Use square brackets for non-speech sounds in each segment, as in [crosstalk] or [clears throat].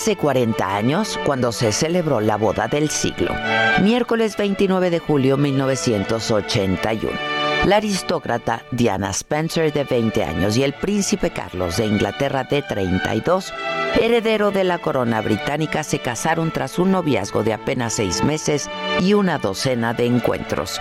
Hace 40 años cuando se celebró la boda del siglo, miércoles 29 de julio 1981. La aristócrata Diana Spencer de 20 años y el príncipe Carlos de Inglaterra de 32, heredero de la corona británica, se casaron tras un noviazgo de apenas seis meses y una docena de encuentros.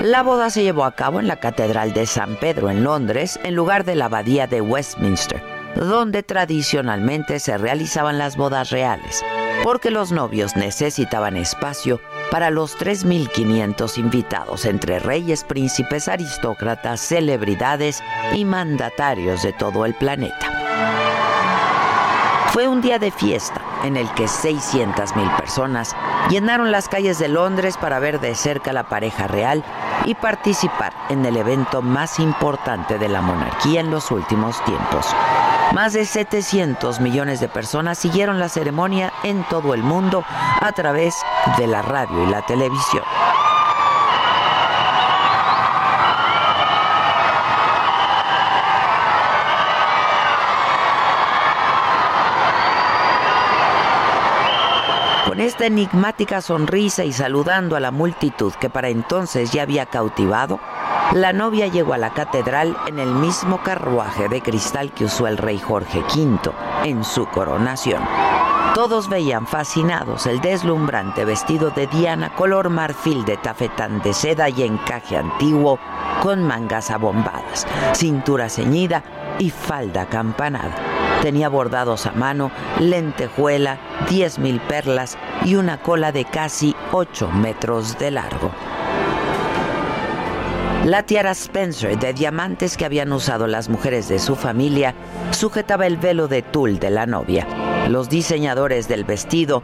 La boda se llevó a cabo en la Catedral de San Pedro en Londres, en lugar de la Abadía de Westminster donde tradicionalmente se realizaban las bodas reales, porque los novios necesitaban espacio para los 3.500 invitados entre reyes, príncipes, aristócratas, celebridades y mandatarios de todo el planeta. Fue un día de fiesta en el que 600.000 personas llenaron las calles de Londres para ver de cerca la pareja real y participar en el evento más importante de la monarquía en los últimos tiempos. Más de 700 millones de personas siguieron la ceremonia en todo el mundo a través de la radio y la televisión. Con esta enigmática sonrisa y saludando a la multitud que para entonces ya había cautivado, la novia llegó a la catedral en el mismo carruaje de cristal que usó el rey Jorge V en su coronación. Todos veían fascinados el deslumbrante vestido de Diana color marfil de tafetán de seda y encaje antiguo con mangas abombadas, cintura ceñida y falda campanada. Tenía bordados a mano, lentejuela, 10.000 perlas y una cola de casi 8 metros de largo. La tiara Spencer de diamantes que habían usado las mujeres de su familia sujetaba el velo de tul de la novia. Los diseñadores del vestido,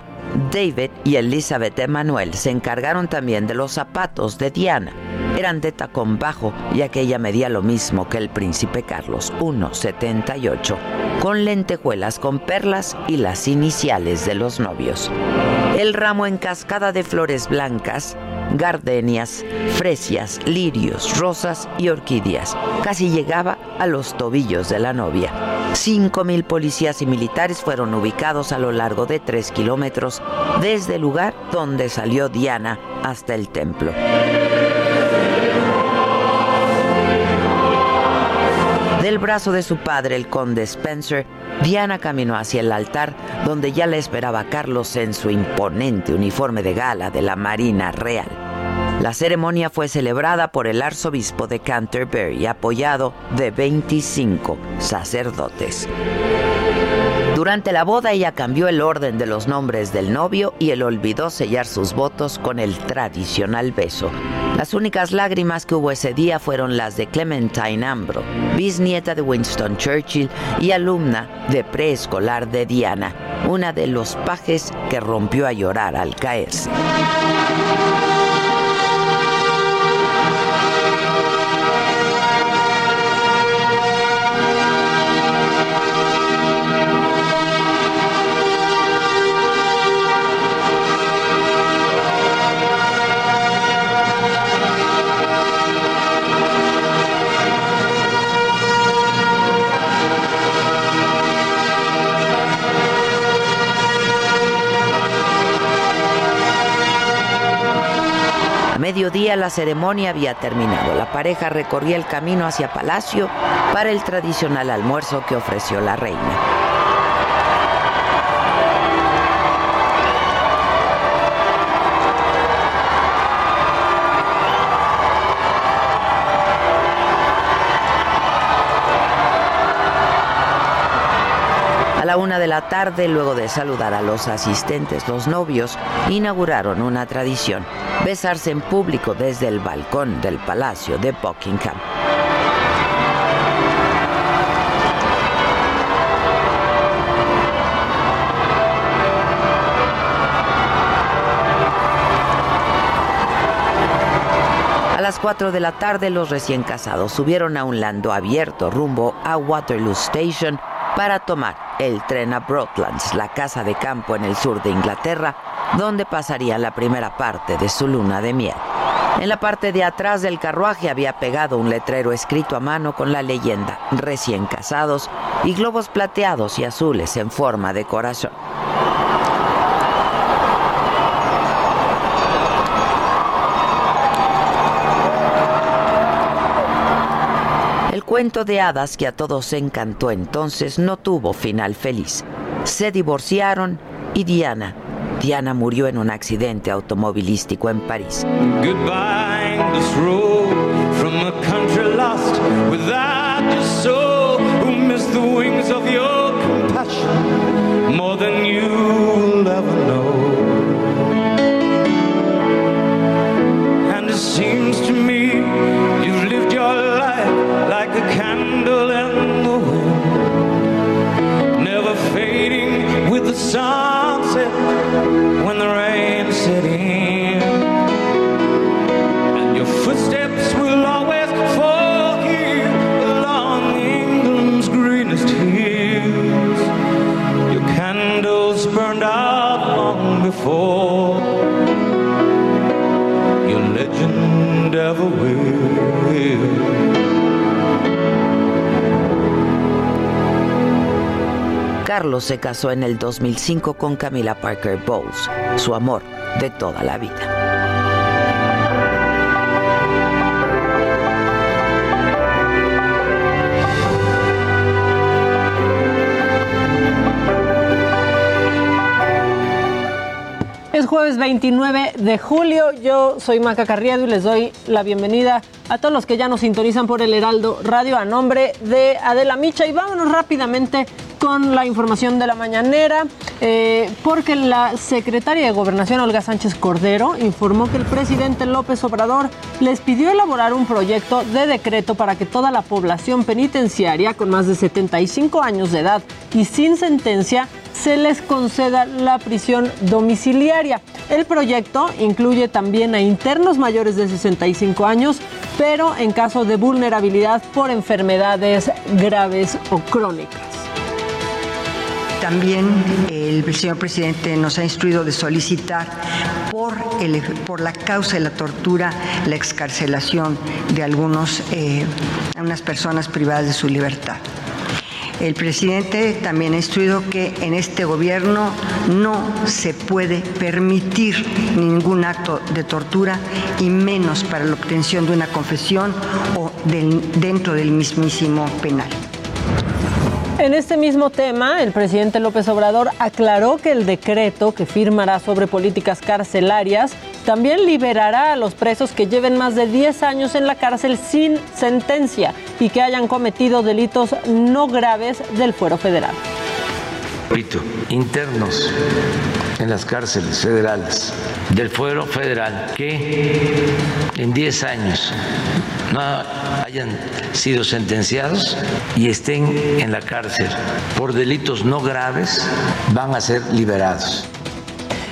David y Elizabeth Emanuel, se encargaron también de los zapatos de Diana. Eran de tacón bajo, ya que ella medía lo mismo que el príncipe Carlos, 1,78, con lentejuelas con perlas y las iniciales de los novios. El ramo en cascada de flores blancas gardenias, fresias, lirios, rosas y orquídeas. Casi llegaba a los tobillos de la novia. Cinco mil policías y militares fueron ubicados a lo largo de tres kilómetros desde el lugar donde salió Diana hasta el templo. Del brazo de su padre, el conde Spencer, Diana caminó hacia el altar donde ya le esperaba Carlos en su imponente uniforme de gala de la Marina Real. La ceremonia fue celebrada por el arzobispo de Canterbury, apoyado de 25 sacerdotes. Durante la boda ella cambió el orden de los nombres del novio y él olvidó sellar sus votos con el tradicional beso. Las únicas lágrimas que hubo ese día fueron las de Clementine Ambro, bisnieta de Winston Churchill y alumna de preescolar de Diana, una de los pajes que rompió a llorar al caerse. mediodía la ceremonia había terminado. La pareja recorría el camino hacia Palacio para el tradicional almuerzo que ofreció la reina. A la una de la tarde, luego de saludar a los asistentes, los novios inauguraron una tradición besarse en público desde el balcón del Palacio de Buckingham. A las 4 de la tarde los recién casados subieron a un lando abierto rumbo a Waterloo Station para tomar el tren a Broadlands, la casa de campo en el sur de Inglaterra, donde pasaría la primera parte de su luna de miel. En la parte de atrás del carruaje había pegado un letrero escrito a mano con la leyenda recién casados y globos plateados y azules en forma de corazón. El cuento de hadas que a todos encantó entonces no tuvo final feliz. Se divorciaron y Diana, Diana murió en un accidente automovilístico en París. Goodbye, this Carlos se casó en el 2005 con Camila Parker Bowles, su amor de toda la vida. Es jueves 29 de julio. Yo soy Maca Carriado y les doy la bienvenida a todos los que ya nos sintonizan por el Heraldo Radio a nombre de Adela Micha. Y vámonos rápidamente con la información de la mañanera, eh, porque la secretaria de Gobernación, Olga Sánchez Cordero, informó que el presidente López Obrador les pidió elaborar un proyecto de decreto para que toda la población penitenciaria con más de 75 años de edad y sin sentencia se les conceda la prisión domiciliaria. El proyecto incluye también a internos mayores de 65 años, pero en caso de vulnerabilidad por enfermedades graves o crónicas. También el señor presidente nos ha instruido de solicitar por, el, por la causa de la tortura la excarcelación de algunos, eh, personas privadas de su libertad. El presidente también ha instruido que en este gobierno no se puede permitir ningún acto de tortura y menos para la obtención de una confesión o del, dentro del mismísimo penal. En este mismo tema, el presidente López Obrador aclaró que el decreto que firmará sobre políticas carcelarias también liberará a los presos que lleven más de 10 años en la cárcel sin sentencia y que hayan cometido delitos no graves del fuero federal. Internos en las cárceles federales del fuero federal que en 10 años no hayan sido sentenciados y estén en la cárcel por delitos no graves van a ser liberados.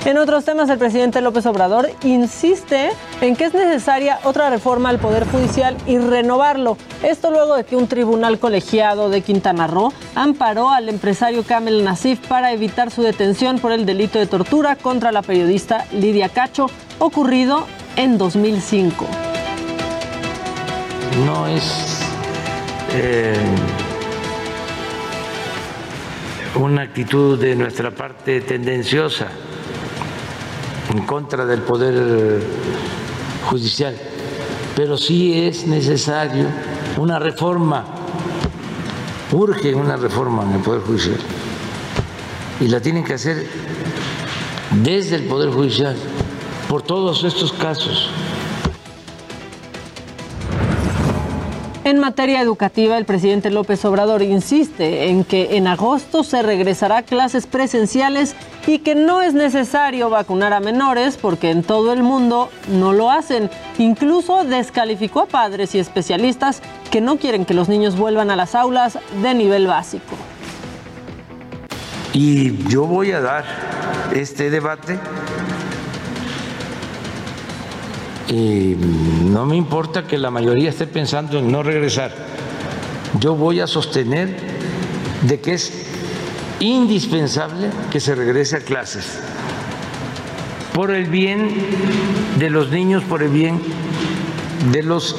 En otros temas, el presidente López Obrador insiste en que es necesaria otra reforma al Poder Judicial y renovarlo. Esto luego de que un tribunal colegiado de Quintana Roo amparó al empresario Kamel Nasif para evitar su detención por el delito de tortura contra la periodista Lidia Cacho, ocurrido en 2005. No es eh, una actitud de nuestra parte tendenciosa en contra del Poder Judicial, pero sí es necesario una reforma, urge una reforma en el Poder Judicial, y la tienen que hacer desde el Poder Judicial, por todos estos casos. En materia educativa, el presidente López Obrador insiste en que en agosto se regresará a clases presenciales y que no es necesario vacunar a menores porque en todo el mundo no lo hacen. Incluso descalificó a padres y especialistas que no quieren que los niños vuelvan a las aulas de nivel básico. Y yo voy a dar este debate y no me importa que la mayoría esté pensando en no regresar. Yo voy a sostener de que es indispensable que se regrese a clases por el bien de los niños, por el bien de los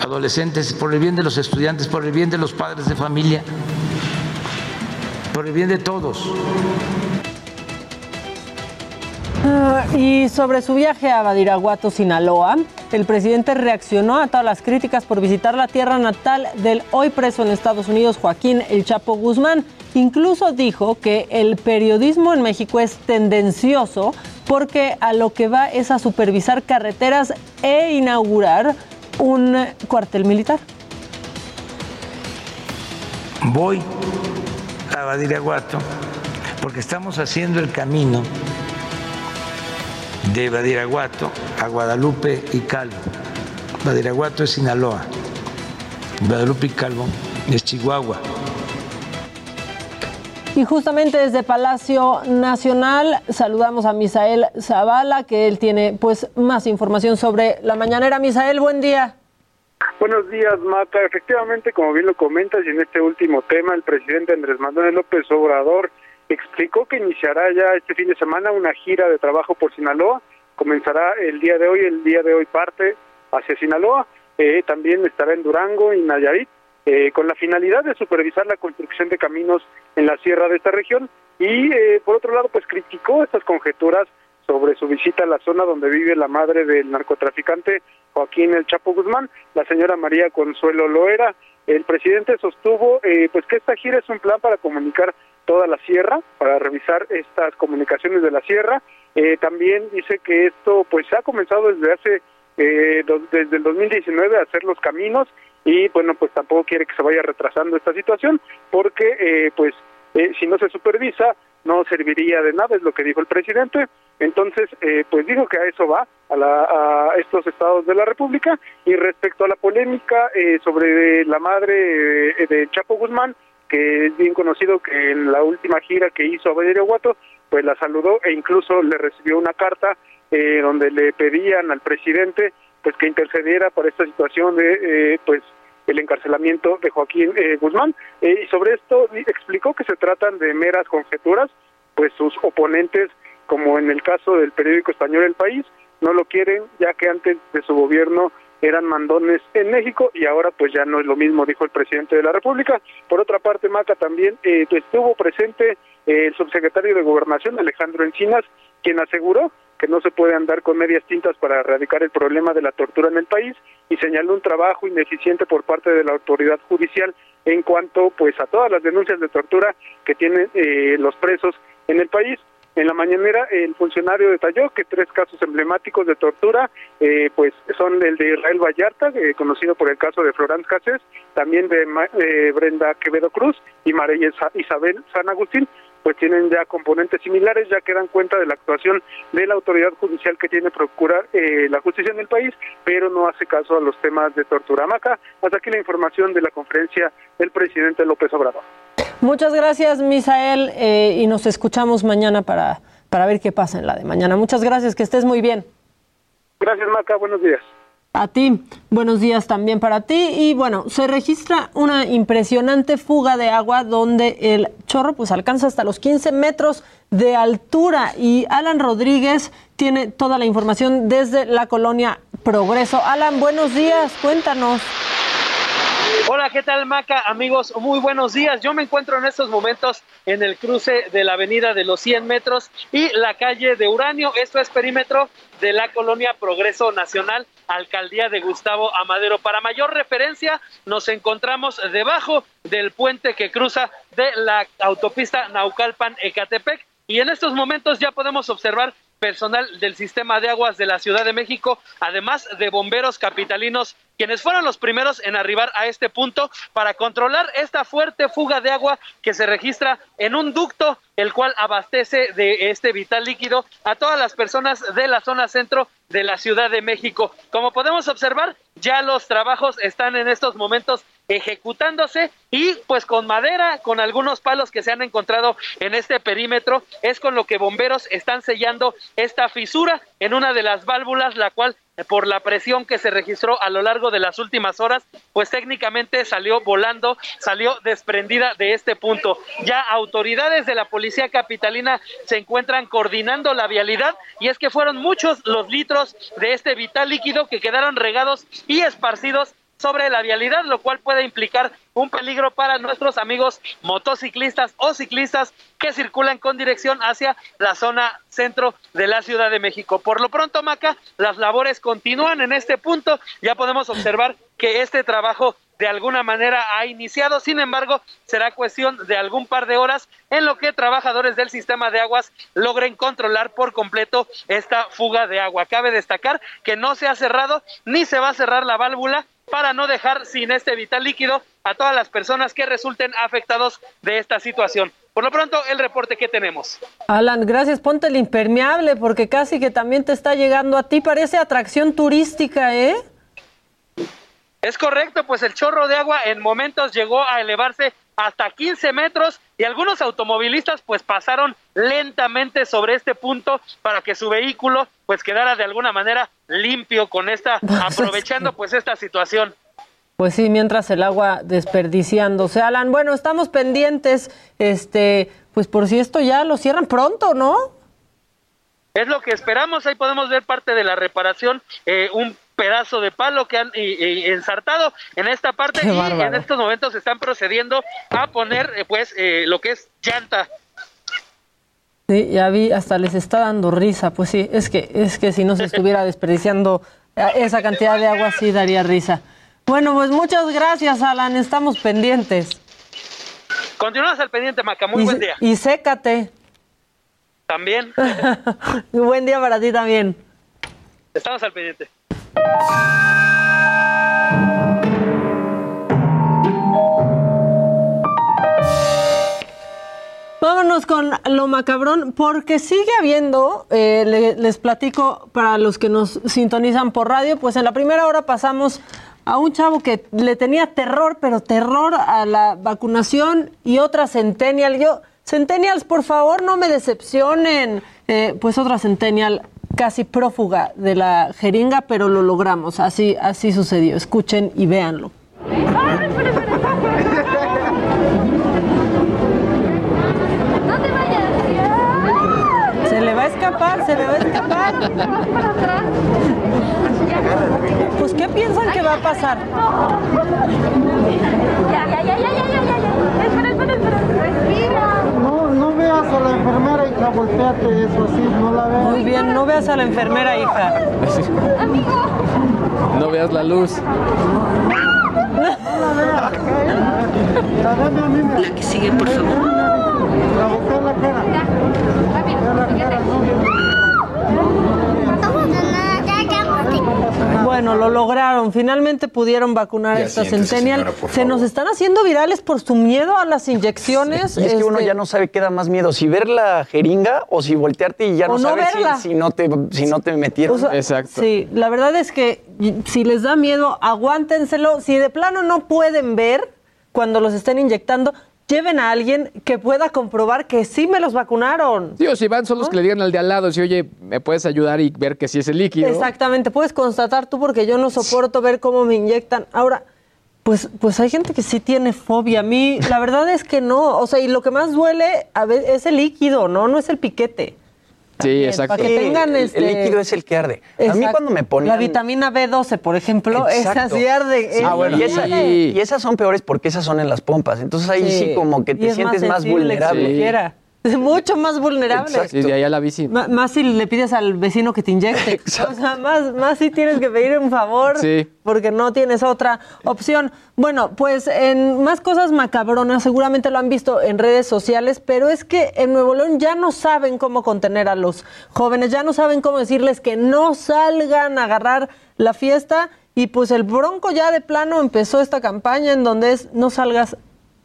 adolescentes, por el bien de los estudiantes, por el bien de los padres de familia, por el bien de todos. Ah, y sobre su viaje a Badiraguato, Sinaloa, el presidente reaccionó a todas las críticas por visitar la tierra natal del hoy preso en Estados Unidos, Joaquín El Chapo Guzmán. Incluso dijo que el periodismo en México es tendencioso porque a lo que va es a supervisar carreteras e inaugurar un cuartel militar. Voy a Badiraguato porque estamos haciendo el camino de Badiraguato a Guadalupe y Calvo. Badiraguato es Sinaloa, Guadalupe y Calvo es Chihuahua. Y justamente desde Palacio Nacional saludamos a Misael Zavala, que él tiene pues más información sobre la mañanera. Misael, buen día. Buenos días, Mata. Efectivamente, como bien lo comentas, y en este último tema, el presidente Andrés Manuel López Obrador explicó que iniciará ya este fin de semana una gira de trabajo por Sinaloa. Comenzará el día de hoy, el día de hoy parte hacia Sinaloa. Eh, también estará en Durango y Nayarit, eh, con la finalidad de supervisar la construcción de caminos en la sierra de esta región. Y eh, por otro lado, pues criticó estas conjeturas sobre su visita a la zona donde vive la madre del narcotraficante Joaquín El Chapo Guzmán, la señora María Consuelo Loera. El presidente sostuvo pues que esta gira es un plan para comunicar toda la sierra para revisar estas comunicaciones de la sierra. Eh, también dice que esto pues se ha comenzado desde hace eh, desde el 2019 a hacer los caminos y bueno pues tampoco quiere que se vaya retrasando esta situación porque eh, pues si no se supervisa no serviría de nada es lo que dijo el presidente entonces pues dijo que a eso va a, la, a estos estados de la república y respecto a la polémica sobre la madre de Chapo Guzmán que es bien conocido que en la última gira que hizo a Badiraguato, pues la saludó e incluso le recibió una carta eh, donde le pedían al presidente pues que intercediera por esta situación de eh, pues el encarcelamiento de Joaquín eh, Guzmán. Y sobre esto explicó que se tratan de meras conjeturas pues sus oponentes como en el caso del periódico español El País no lo quieren ya que antes de su gobierno eran mandones en México y ahora pues ya no es lo mismo, dijo el presidente de la República. Por otra parte, Maca también eh, estuvo presente eh, el subsecretario de Gobernación, Alejandro Encinas, quien aseguró que no se puede andar con medias tintas para erradicar el problema de la tortura en el país y señaló un trabajo ineficiente por parte de la autoridad judicial en cuanto pues a todas las denuncias de tortura que tienen eh, los presos en el país. En la mañanera, el funcionario detalló que tres casos emblemáticos de tortura, eh, pues son el de Israel Vallarta, eh, conocido por el caso de Florence Cassés, también de eh, Brenda Quevedo Cruz y María Isabel San Agustín, pues tienen ya componentes similares, ya que dan cuenta de la actuación de la autoridad judicial que tiene procurar la justicia en el país, pero no hace caso a los temas de tortura. Maca, hasta aquí la información de la conferencia del presidente López Obrador. Muchas gracias, Misael, eh, y nos escuchamos mañana para, para ver qué pasa en la de mañana. Muchas gracias, que estés muy bien. Gracias, Maca, buenos días. A ti, buenos días también para ti. Y bueno, se registra una impresionante fuga de agua donde el chorro pues alcanza hasta los 15 metros de altura. Y Alan Rodríguez tiene toda la información desde la colonia Progreso. Alan, buenos días, cuéntanos. Hola, ¿qué tal Maca? Amigos, muy buenos días. Yo me encuentro en estos momentos en el cruce de la avenida de los 100 metros y la calle de Uranio. Esto es perímetro de la colonia Progreso Nacional, alcaldía de Gustavo Amadero. Para mayor referencia, nos encontramos debajo del puente que cruza de la autopista Naucalpan-Ecatepec y en estos momentos ya podemos observar personal del sistema de aguas de la Ciudad de México, además de bomberos capitalinos quienes fueron los primeros en arribar a este punto para controlar esta fuerte fuga de agua que se registra en un ducto el cual abastece de este vital líquido a todas las personas de la zona centro de la Ciudad de México. Como podemos observar, ya los trabajos están en estos momentos ejecutándose y pues con madera, con algunos palos que se han encontrado en este perímetro, es con lo que bomberos están sellando esta fisura en una de las válvulas, la cual por la presión que se registró a lo largo de las últimas horas, pues técnicamente salió volando, salió desprendida de este punto. Ya autoridades de la policía capitalina se encuentran coordinando la vialidad y es que fueron muchos los litros de este vital líquido que quedaron regados y esparcidos sobre la vialidad, lo cual puede implicar un peligro para nuestros amigos motociclistas o ciclistas que circulan con dirección hacia la zona centro de la Ciudad de México. Por lo pronto, Maca, las labores continúan en este punto. Ya podemos observar que este trabajo de alguna manera ha iniciado. Sin embargo, será cuestión de algún par de horas en lo que trabajadores del sistema de aguas logren controlar por completo esta fuga de agua. Cabe destacar que no se ha cerrado ni se va a cerrar la válvula para no dejar sin este vital líquido a todas las personas que resulten afectados de esta situación. Por lo pronto, el reporte que tenemos. Alan, gracias. Ponte el impermeable porque casi que también te está llegando a ti. Parece atracción turística, ¿eh? Es correcto, pues el chorro de agua en momentos llegó a elevarse hasta 15 metros y algunos automovilistas pues pasaron lentamente sobre este punto para que su vehículo pues quedara de alguna manera limpio con esta [laughs] aprovechando pues esta situación. Pues sí, mientras el agua desperdiciándose. Alan, bueno, estamos pendientes, este, pues por si esto ya lo cierran pronto, ¿no? Es lo que esperamos, ahí podemos ver parte de la reparación, eh, un pedazo de palo que han ensartado en esta parte y en estos momentos están procediendo a poner eh, pues eh, lo que es llanta. Sí, ya vi, hasta les está dando risa, pues sí, es que es que si no se estuviera [laughs] desperdiciando eh, esa cantidad de agua sí daría risa. Bueno, pues muchas gracias, Alan, estamos pendientes. Continuamos al pendiente, Maca, muy buen día. Y sécate. También. [laughs] buen día para ti también. Estamos al pendiente. Vámonos con lo macabrón, porque sigue habiendo, eh, les platico para los que nos sintonizan por radio, pues en la primera hora pasamos a un chavo que le tenía terror, pero terror a la vacunación y otra centennial. Yo, centennials, por favor, no me decepcionen. Eh, pues otra centennial casi prófuga de la jeringa, pero lo logramos. Así, así sucedió. Escuchen y véanlo. Se le va a escapar, se le va a escapar. Pues, ¿qué piensan que va a pasar? Ya, ya, ya. Espera, espera, espera. Respira. No, no veas a la enfermera, hija, volteate, eso así, no la veas. Muy bien, no veas a la enfermera, hija. Amigo. No veas la luz. No la veas, La dame a mí, La que sigue, por favor. La voltea la cara. La cara, Bueno, lo lograron. Finalmente pudieron vacunar a Ya esta centennial. señora, Se nos están haciendo virales por su miedo a las inyecciones. Y es que uno este, ya no sabe qué da más miedo, si ver la jeringa o si voltearte y ya no, sabes si, si no te, si no te metieron. O sea, Sí, la verdad es que si les da miedo, aguántenselo. Si de plano no pueden ver cuando los estén inyectando, lleven a alguien que pueda comprobar que sí me los vacunaron. Sí, o si van solos que le digan al de al lado, si oye, ¿me puedes ayudar y ver que sí es el líquido? Exactamente, puedes constatar tú porque yo no soporto ver cómo me inyectan. Ahora, pues, pues hay gente que sí tiene fobia. A mí, la verdad es que no. O sea, y lo que más duele a veces es el líquido, ¿no? No es el piquete. Sí, exacto. Para que tengan el, este... el líquido es el que arde. A mí cuando me ponen... La vitamina B12, por ejemplo, esa Exacto. sí arde. Sí, eh, y, esa- y esas son peores porque esas son en las pompas. Entonces ahí sí, Sí. como que te es más sientes más, sensible, vulnerable. [laughs] mucho más vulnerable. Sí, de ahí a la bici. M- más si le pides al vecino que te inyecte. [laughs] O sea, más, más si tienes que pedir un favor Sí. porque no tienes otra opción. Bueno, pues en más cosas macabronas, seguramente lo han visto en redes sociales, pero es que en Nuevo León ya no saben cómo contener a los jóvenes, ya no saben cómo decirles que no salgan a agarrar la fiesta y pues el Bronco ya de plano empezó esta campaña en donde es no salgas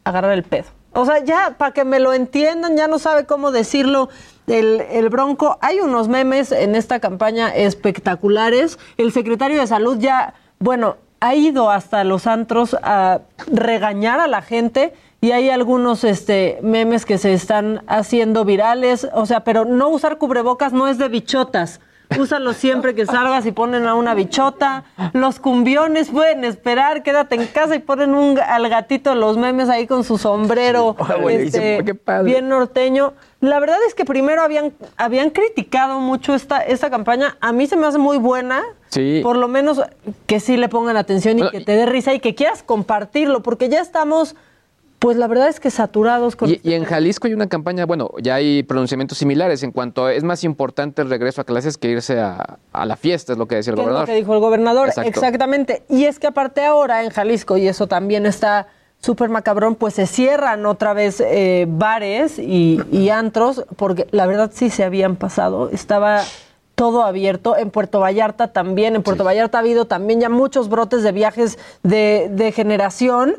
a agarrar el pedo. O sea, ya para que me lo entiendan, ya no sabe cómo decirlo el, el Bronco. Hay unos memes en esta campaña espectaculares. El secretario de Salud ya, bueno, ha ido hasta los antros a regañar a la gente y hay algunos este, memes que se están haciendo virales. O sea, pero no usar cubrebocas no es de bichotas. Úsalo siempre que salgas y ponen a una bichota. Los cumbiones pueden esperar, quédate en casa y ponen un, al gatito los memes ahí con su sombrero Ah, este, qué padre. bien norteño. La verdad es que primero habían, habían criticado mucho esta, esta campaña. A mí se me hace muy buena. Sí. Por lo menos que sí le pongan atención y que te dé risa y que quieras compartirlo, porque ya estamos, pues la verdad es que saturados con... Y, y en Jalisco hay una campaña, bueno, ya hay pronunciamientos similares en cuanto a, es más importante el regreso a clases que irse a, a la fiesta, es lo que decía el ¿Qué es lo gobernador. que dijo el gobernador? Exacto. Exactamente. Y es que aparte ahora en Jalisco, y eso también está súper macabrón, pues se cierran otra vez eh, bares y, y antros, porque la verdad sí se habían pasado. Estaba todo abierto. En Puerto Vallarta también. En Puerto Vallarta ha habido también ya muchos brotes de viajes de, de generación.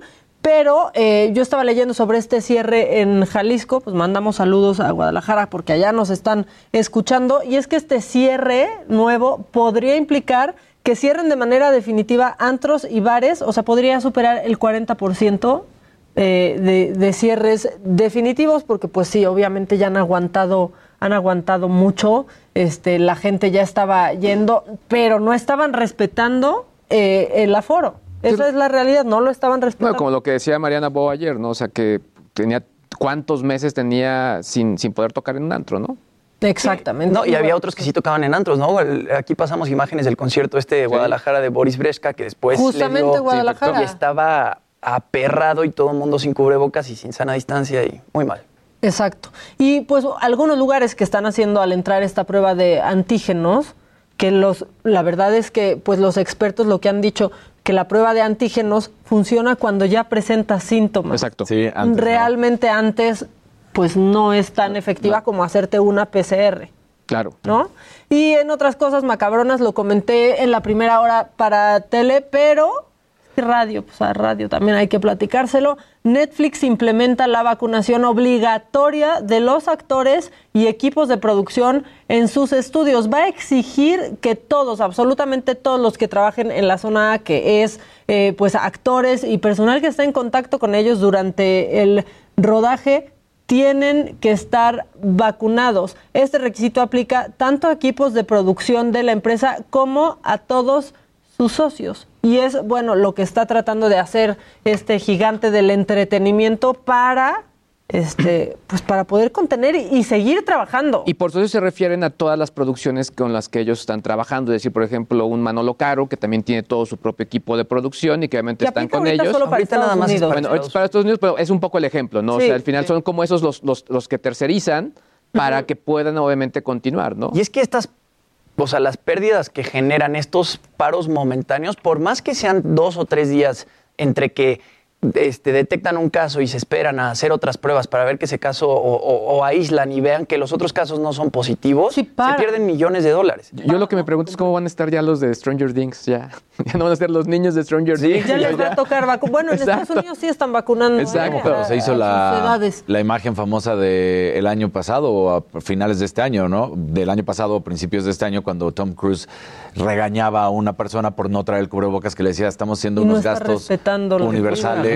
Pero eh, yo estaba leyendo sobre este cierre en Jalisco, pues mandamos saludos a Guadalajara porque allá nos están escuchando. Y es que este cierre nuevo podría implicar que cierren de manera definitiva antros y bares, o sea, podría superar el 40% eh, de, de cierres definitivos, porque pues sí, obviamente ya han aguantado, han aguantado mucho, este, la gente ya estaba yendo, pero no estaban respetando eh, el aforo. Esa es la realidad, no lo estaban respetando. Bueno, como lo que decía Mariana Bo ayer, ¿no? O sea, que tenía cuántos meses tenía sin, sin poder tocar en un antro, ¿no? Exactamente. No, y había otros que sí tocaban en antros, ¿no? El- Aquí pasamos imágenes del concierto este de Guadalajara de Boris Bresca, que después le Justamente dio- Guadalajara. y estaba aperrado y todo el mundo sin cubrebocas y sin sana distancia y muy mal. Exacto. Y pues algunos lugares que están haciendo al entrar esta prueba de antígenos, que los, la verdad es que pues los expertos lo que han dicho, que la prueba de antígenos funciona cuando ya presenta síntomas. Exacto. Sí, antes, ¿no? Realmente antes pues no es tan efectiva como hacerte una PCR. Claro. ¿no? Y en otras cosas macabronas lo comenté en la primera hora para tele, pero radio, pues a radio también hay que platicárselo. Netflix implementa la vacunación obligatoria de los actores y equipos de producción en sus estudios. Va a exigir que todos, absolutamente todos los que trabajen en la zona A, que es eh, pues actores y personal que está en contacto con ellos durante el rodaje, tienen que estar vacunados. Este requisito aplica tanto a equipos de producción de la empresa como a todos sus socios. Y es, bueno, lo que está tratando de hacer este gigante del entretenimiento para, este, [clears throat] pues para poder contener y, seguir trabajando. Y por eso se refieren a todas las producciones con las que ellos están trabajando. Es decir, por ejemplo, un Manolo Caro, que también tiene todo su propio equipo de producción y que obviamente están con ellos. solo para nada Estados es Unidos. para Bueno, ahorita es para Estados Unidos, pero es un poco el ejemplo, ¿no? o sea, al final sí. son como esos los, los, los que tercerizan para que puedan obviamente continuar, ¿no? Y es que estas, o sea, las pérdidas que generan estos paros momentáneos, por más que sean dos o tres días entre que este, detectan un caso y se esperan a hacer otras pruebas para ver que ese caso o, o- o aíslan y vean que los otros casos no son positivos, Sí, se pierden millones de dólares. Yo lo que me pregunto es cómo van a estar ya los de Stranger Things, ya. [laughs] Ya no van a ser los niños de Stranger Things. ya les va a tocar vacunar. Bueno, en. Estados Unidos sí están vacunando. ¿eh? Exacto. Se hizo la, la imagen famosa del año pasado o a finales de este año, ¿no? Del año pasado o principios de este año, cuando Tom Cruise regañaba a una persona por no traer el cubrebocas, que le decía, estamos haciendo no unos gastos respetando la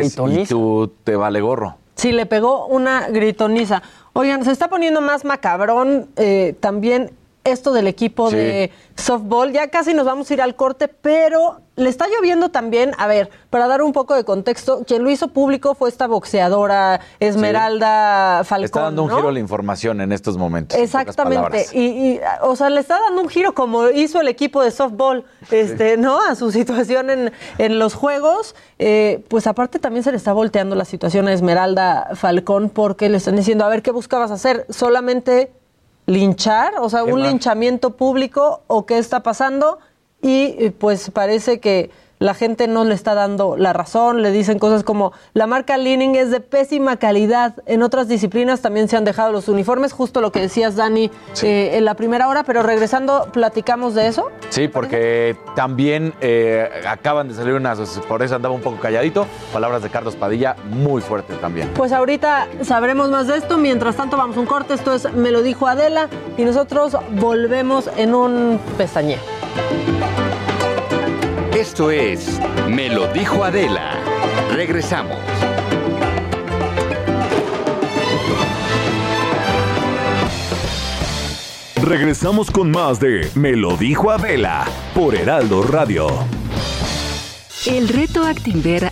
y tú te vale gorro. Sí, le pegó una gritoniza. Oigan, se está poniendo más macabrón eh, también esto del equipo Sí. de softball. Ya casi nos vamos a ir al corte, pero le está lloviendo también. A ver, para dar un poco de contexto, quien lo hizo público fue esta boxeadora Esmeralda Falcón. Está dando un ¿no? giro a la información en estos momentos. Exactamente. y, o sea, le está dando un giro como hizo el equipo de softball, este, ¿no? A su situación en, en los juegos. Eh, pues aparte también se le está volteando la situación a Esmeralda Falcón porque le están diciendo, a ver, ¿qué buscabas hacer? ¿Solamente linchar? O sea, ¿Qué un más? linchamiento público o qué está pasando? Y pues parece que la gente no le está dando la razón, le dicen cosas como la marca Leaning es de pésima calidad. En otras disciplinas también se han dejado los uniformes, justo lo que decías Dani eh, en la primera hora, pero regresando, platicamos de eso. Sí, porque también eh, acaban de salir unas, por eso andaba un poco calladito, palabras de Carlos Padilla, muy fuerte también. Pues ahorita sabremos más de esto. Mientras tanto, vamos a un corte. Esto es Me lo dijo Adela. Y nosotros volvemos en un pestañeo. Esto es Me lo dijo Adela. Regresamos. Regresamos con más de Me lo dijo Adela por Heraldo Radio. El reto Actinver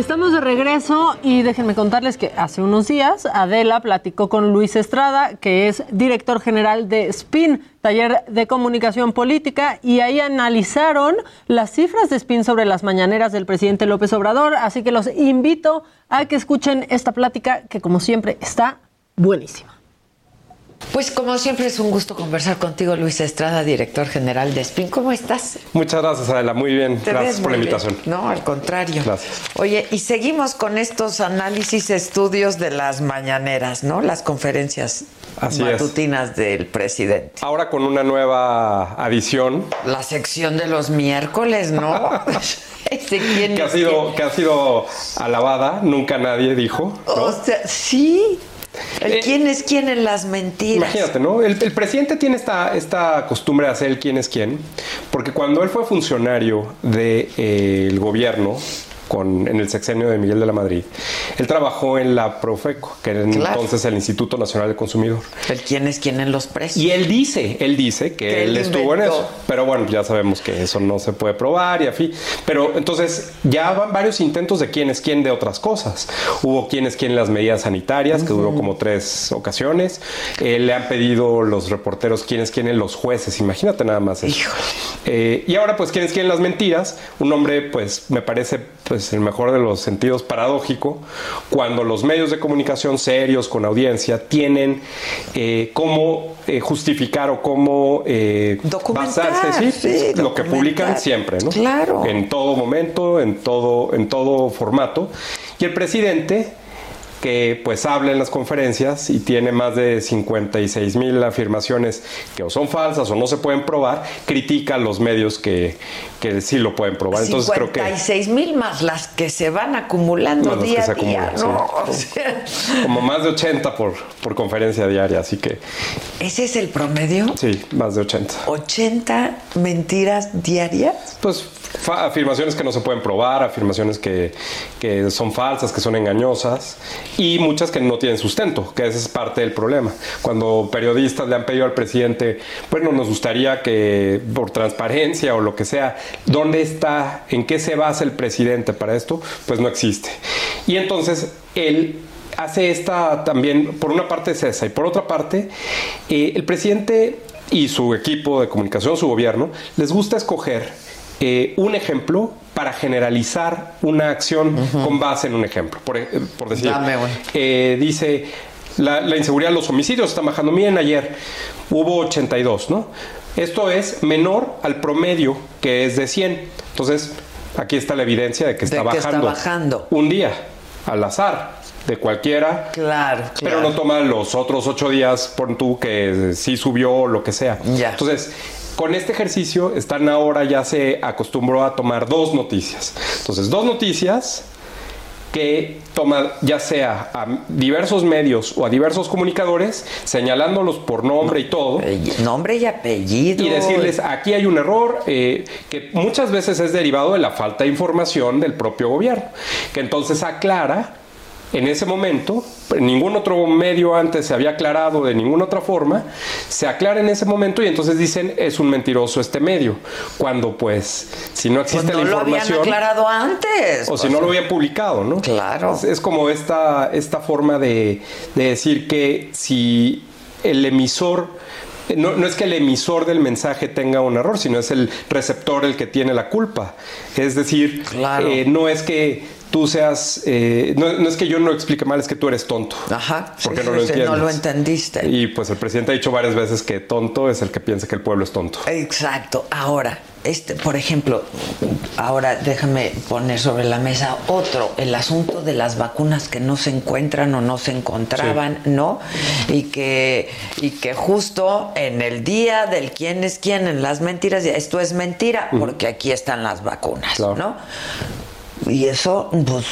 Estamos de regreso y déjenme contarles que hace unos días Adela platicó con Luis Estrada, que es director general de SPIN, taller de comunicación política, y ahí analizaron las cifras de SPIN sobre las mañaneras del presidente López Obrador. Así que los invito a que escuchen esta plática que como siempre está buenísima. Pues como siempre es un gusto conversar contigo, Luis Estrada, director general de SPIN. ¿Cómo estás? Muchas gracias, Adela. Muy bien. Te Gracias por la bien. invitación. No, al contrario. Gracias. Oye, y seguimos con estos análisis, estudios de las mañaneras, ¿no? Las conferencias Así es. matutinas del presidente. Ahora con una nueva adición La sección de los miércoles, ¿no? [laughs] Quién que ha sido, que ha sido alabada, nunca nadie dijo. ¿no? O sea, sí. El quién es quién en las mentiras. Imagínate, ¿no? El, el presidente tiene esta, esta costumbre de hacer el quién es quién, porque cuando él fue funcionario del gobierno con, en el sexenio de Miguel de la Madrid, él trabajó en la Profeco, que era Claro. entonces el Instituto Nacional del Consumidor. El quién es quién en los precios. Y él dice, él dice que, Que él, él estuvo en eso. Pero bueno, ya sabemos que eso no se puede probar y así. Pero entonces ya van varios intentos de quién es quién de otras cosas. Hubo quién es quién en las medidas sanitarias, que duró como tres ocasiones. Eh, le han pedido los reporteros quién es quién en los jueces. Imagínate nada más eso. Eh, y ahora, pues, quién es quién en las mentiras. Un hombre, pues, me parece, pues, el mejor de los sentidos paradójico, cuando los medios de comunicación serios, con audiencia, tienen eh, cómo eh, justificar o cómo eh, basarse, sí, sí, lo que publican siempre, ¿no? Claro. En todo momento, en todo, en todo formato. Y el presidente que pues habla en las conferencias y tiene más de 56 mil afirmaciones que o son falsas o no se pueden probar, critica a los medios que, que sí lo pueden probar. Entonces creo que 56 mil más las que se van acumulando Más día a día, acumulan, ¿no? sí. O sea, como más de 80 por, por conferencia diaria, así que ¿Ese es el promedio? sí, más de 80. ¿80 mentiras diarias? Pues afirmaciones que no se pueden probar, afirmaciones que, que son falsas, que son engañosas y muchas que no tienen sustento, que ese es parte del problema. Cuando periodistas le han pedido al presidente, bueno, nos gustaría que por transparencia o lo que sea, ¿dónde está, en qué se basa el presidente para esto? Pues no existe. Y entonces él hace esta también, por una parte es esa, y por otra parte, eh, el presidente y su equipo de comunicación, su gobierno, les gusta escoger eh, un ejemplo para generalizar una acción con base en un ejemplo. Por, eh, por decir, Dame eh, dice, la, la inseguridad, los homicidios están bajando. Miren, ayer hubo 82, ¿no? Esto es menor al promedio que es de 100. Entonces, aquí está la evidencia de que está, De que está bajando, bajando. un día, al azar. de cualquiera. Claro, Pero no toma los otros ocho días, por tú que sí subió o lo que sea. Ya. Entonces, con este ejercicio, están ahora ya se acostumbró a tomar dos noticias. Entonces, dos noticias que toma ya sea a diversos medios o a diversos comunicadores, señalándolos por nombre y todo. Nombre y apellido. Y decirles, aquí hay un error eh, que muchas veces es derivado de la falta de información del propio gobierno, que entonces aclara en ese momento, ningún otro medio antes se había aclarado de ninguna otra forma, se aclara en ese momento y entonces dicen es un mentiroso este medio, cuando pues si no existe Pues no la lo habían información aclarado antes. o si no lo habían publicado, ¿no? Claro. Es, es como esta, esta forma de, de decir que si el emisor no, no es que el emisor del mensaje tenga un error, sino es el receptor el que tiene la culpa. Es decir, eh, no es que tú seas, eh, no, no es que yo no explique mal, es que tú eres tonto. Ajá. Porque sí, no lo sí, entiendes. no lo entendiste. Y pues el presidente ha dicho varias veces que tonto es el que piensa que el pueblo es tonto. Exacto. Ahora, este, por ejemplo, ahora déjame poner sobre la mesa otro, el asunto de las vacunas que no se encuentran o no se encontraban, ¿no? Y que, y que justo en el día del quién es quién, en las mentiras, esto es mentira, porque aquí están las vacunas, ¿no? Y eso, pues,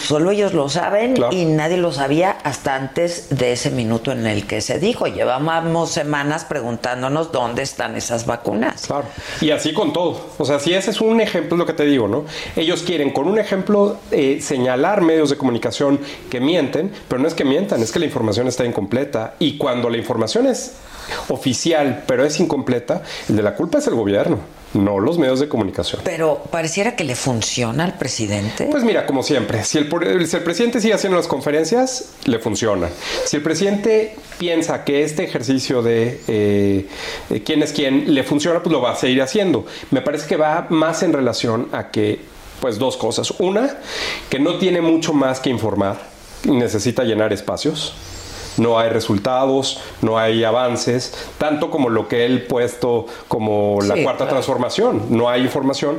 solo ellos lo saben y nadie lo sabía hasta antes de ese minuto en el que se dijo. Llevábamos semanas preguntándonos dónde están esas vacunas. Claro. Y así con todo. O sea, si ese es un ejemplo, es lo que te digo, ¿no? Ellos quieren con un ejemplo eh, señalar medios de comunicación que mienten, pero no es que mientan, es que la información está incompleta. Y cuando la información es oficial, pero es incompleta, el de la culpa es el gobierno, no los medios de comunicación. Pero pareciera que le funciona al presidente. Pues mira, como siempre, si el, si el presidente sigue haciendo las conferencias, le funciona. Si el presidente piensa que este ejercicio de eh, eh, quién es quién le funciona, pues lo va a seguir haciendo. Me parece que va más en relación a que, pues dos cosas. Una, que no tiene mucho más que informar y necesita llenar espacios. No hay resultados, no hay avances, tanto como lo que él puesto como la Sí, cuarta claro. transformación. No hay información.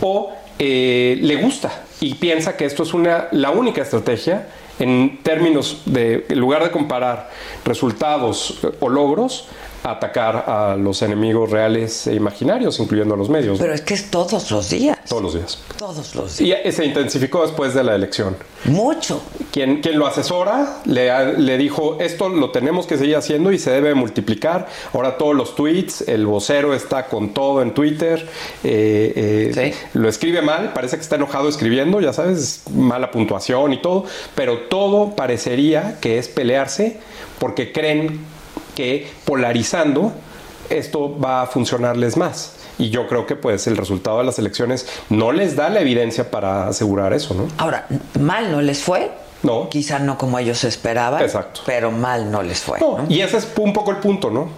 O eh, le gusta y piensa que esto es una, la única estrategia en términos de, en lugar de comparar resultados o logros, atacar a los enemigos reales e imaginarios, incluyendo a los medios. Pero es que es todos los días. Todos los días. Todos los días. Y eh, se intensificó después de la elección. Mucho. Quien, quien lo asesora le, le dijo, esto lo tenemos que seguir haciendo y se debe multiplicar. Ahora todos los tweets, el vocero está con todo en Twitter. eh, eh, Lo escribe mal, parece que está enojado escribiendo, ya sabes, mala puntuación y todo. Pero todo parecería que es pelearse porque creen que polarizando esto va a funcionarles más. Y yo creo que pues el resultado de las elecciones no les da la evidencia para asegurar eso, ¿no? Ahora, mal no les fue. No. Quizá no como ellos esperaban. Exacto. Pero mal no les fue. No, ¿no? Y ese es un poco el punto, ¿no?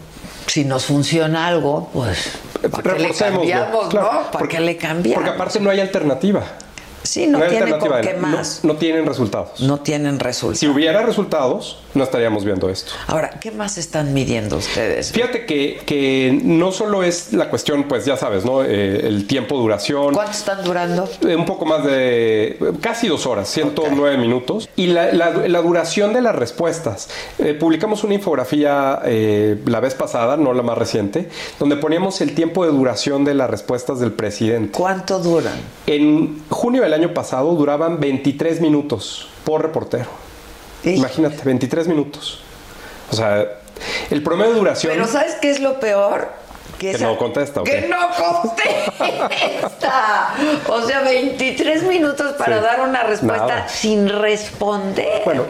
Si nos funciona algo, pues. ¿Para qué le cambiamos, claro, no? ¿Para qué le cambiamos? Porque aparte no hay alternativa. Sí, no con qué más. Tienen resultados. No tienen resultados. Si hubiera resultados, no estaríamos viendo esto. Ahora, ¿qué más están midiendo ustedes? Fíjate que, que no solo es la cuestión, pues ya sabes, ¿no? Eh, el tiempo, duración. ¿Cuánto están durando? Eh, un poco más de casi dos horas, 109 minutos. Y la, la- la duración de las respuestas. Eh, publicamos una infografía eh, la vez pasada, no la más reciente, donde poníamos el tiempo de duración de las respuestas del presidente. ¿Cuánto duran? En junio del año pasado duraban 23 minutos por reportero. Imagínate, 23 minutos. O sea, el promedio de duración... Pero ¿sabes qué es lo peor? que esa- no contesta. ¿o ¡Que no contesta! O sea, 23 minutos para Sí. dar una respuesta Nada. sin responder. Bueno,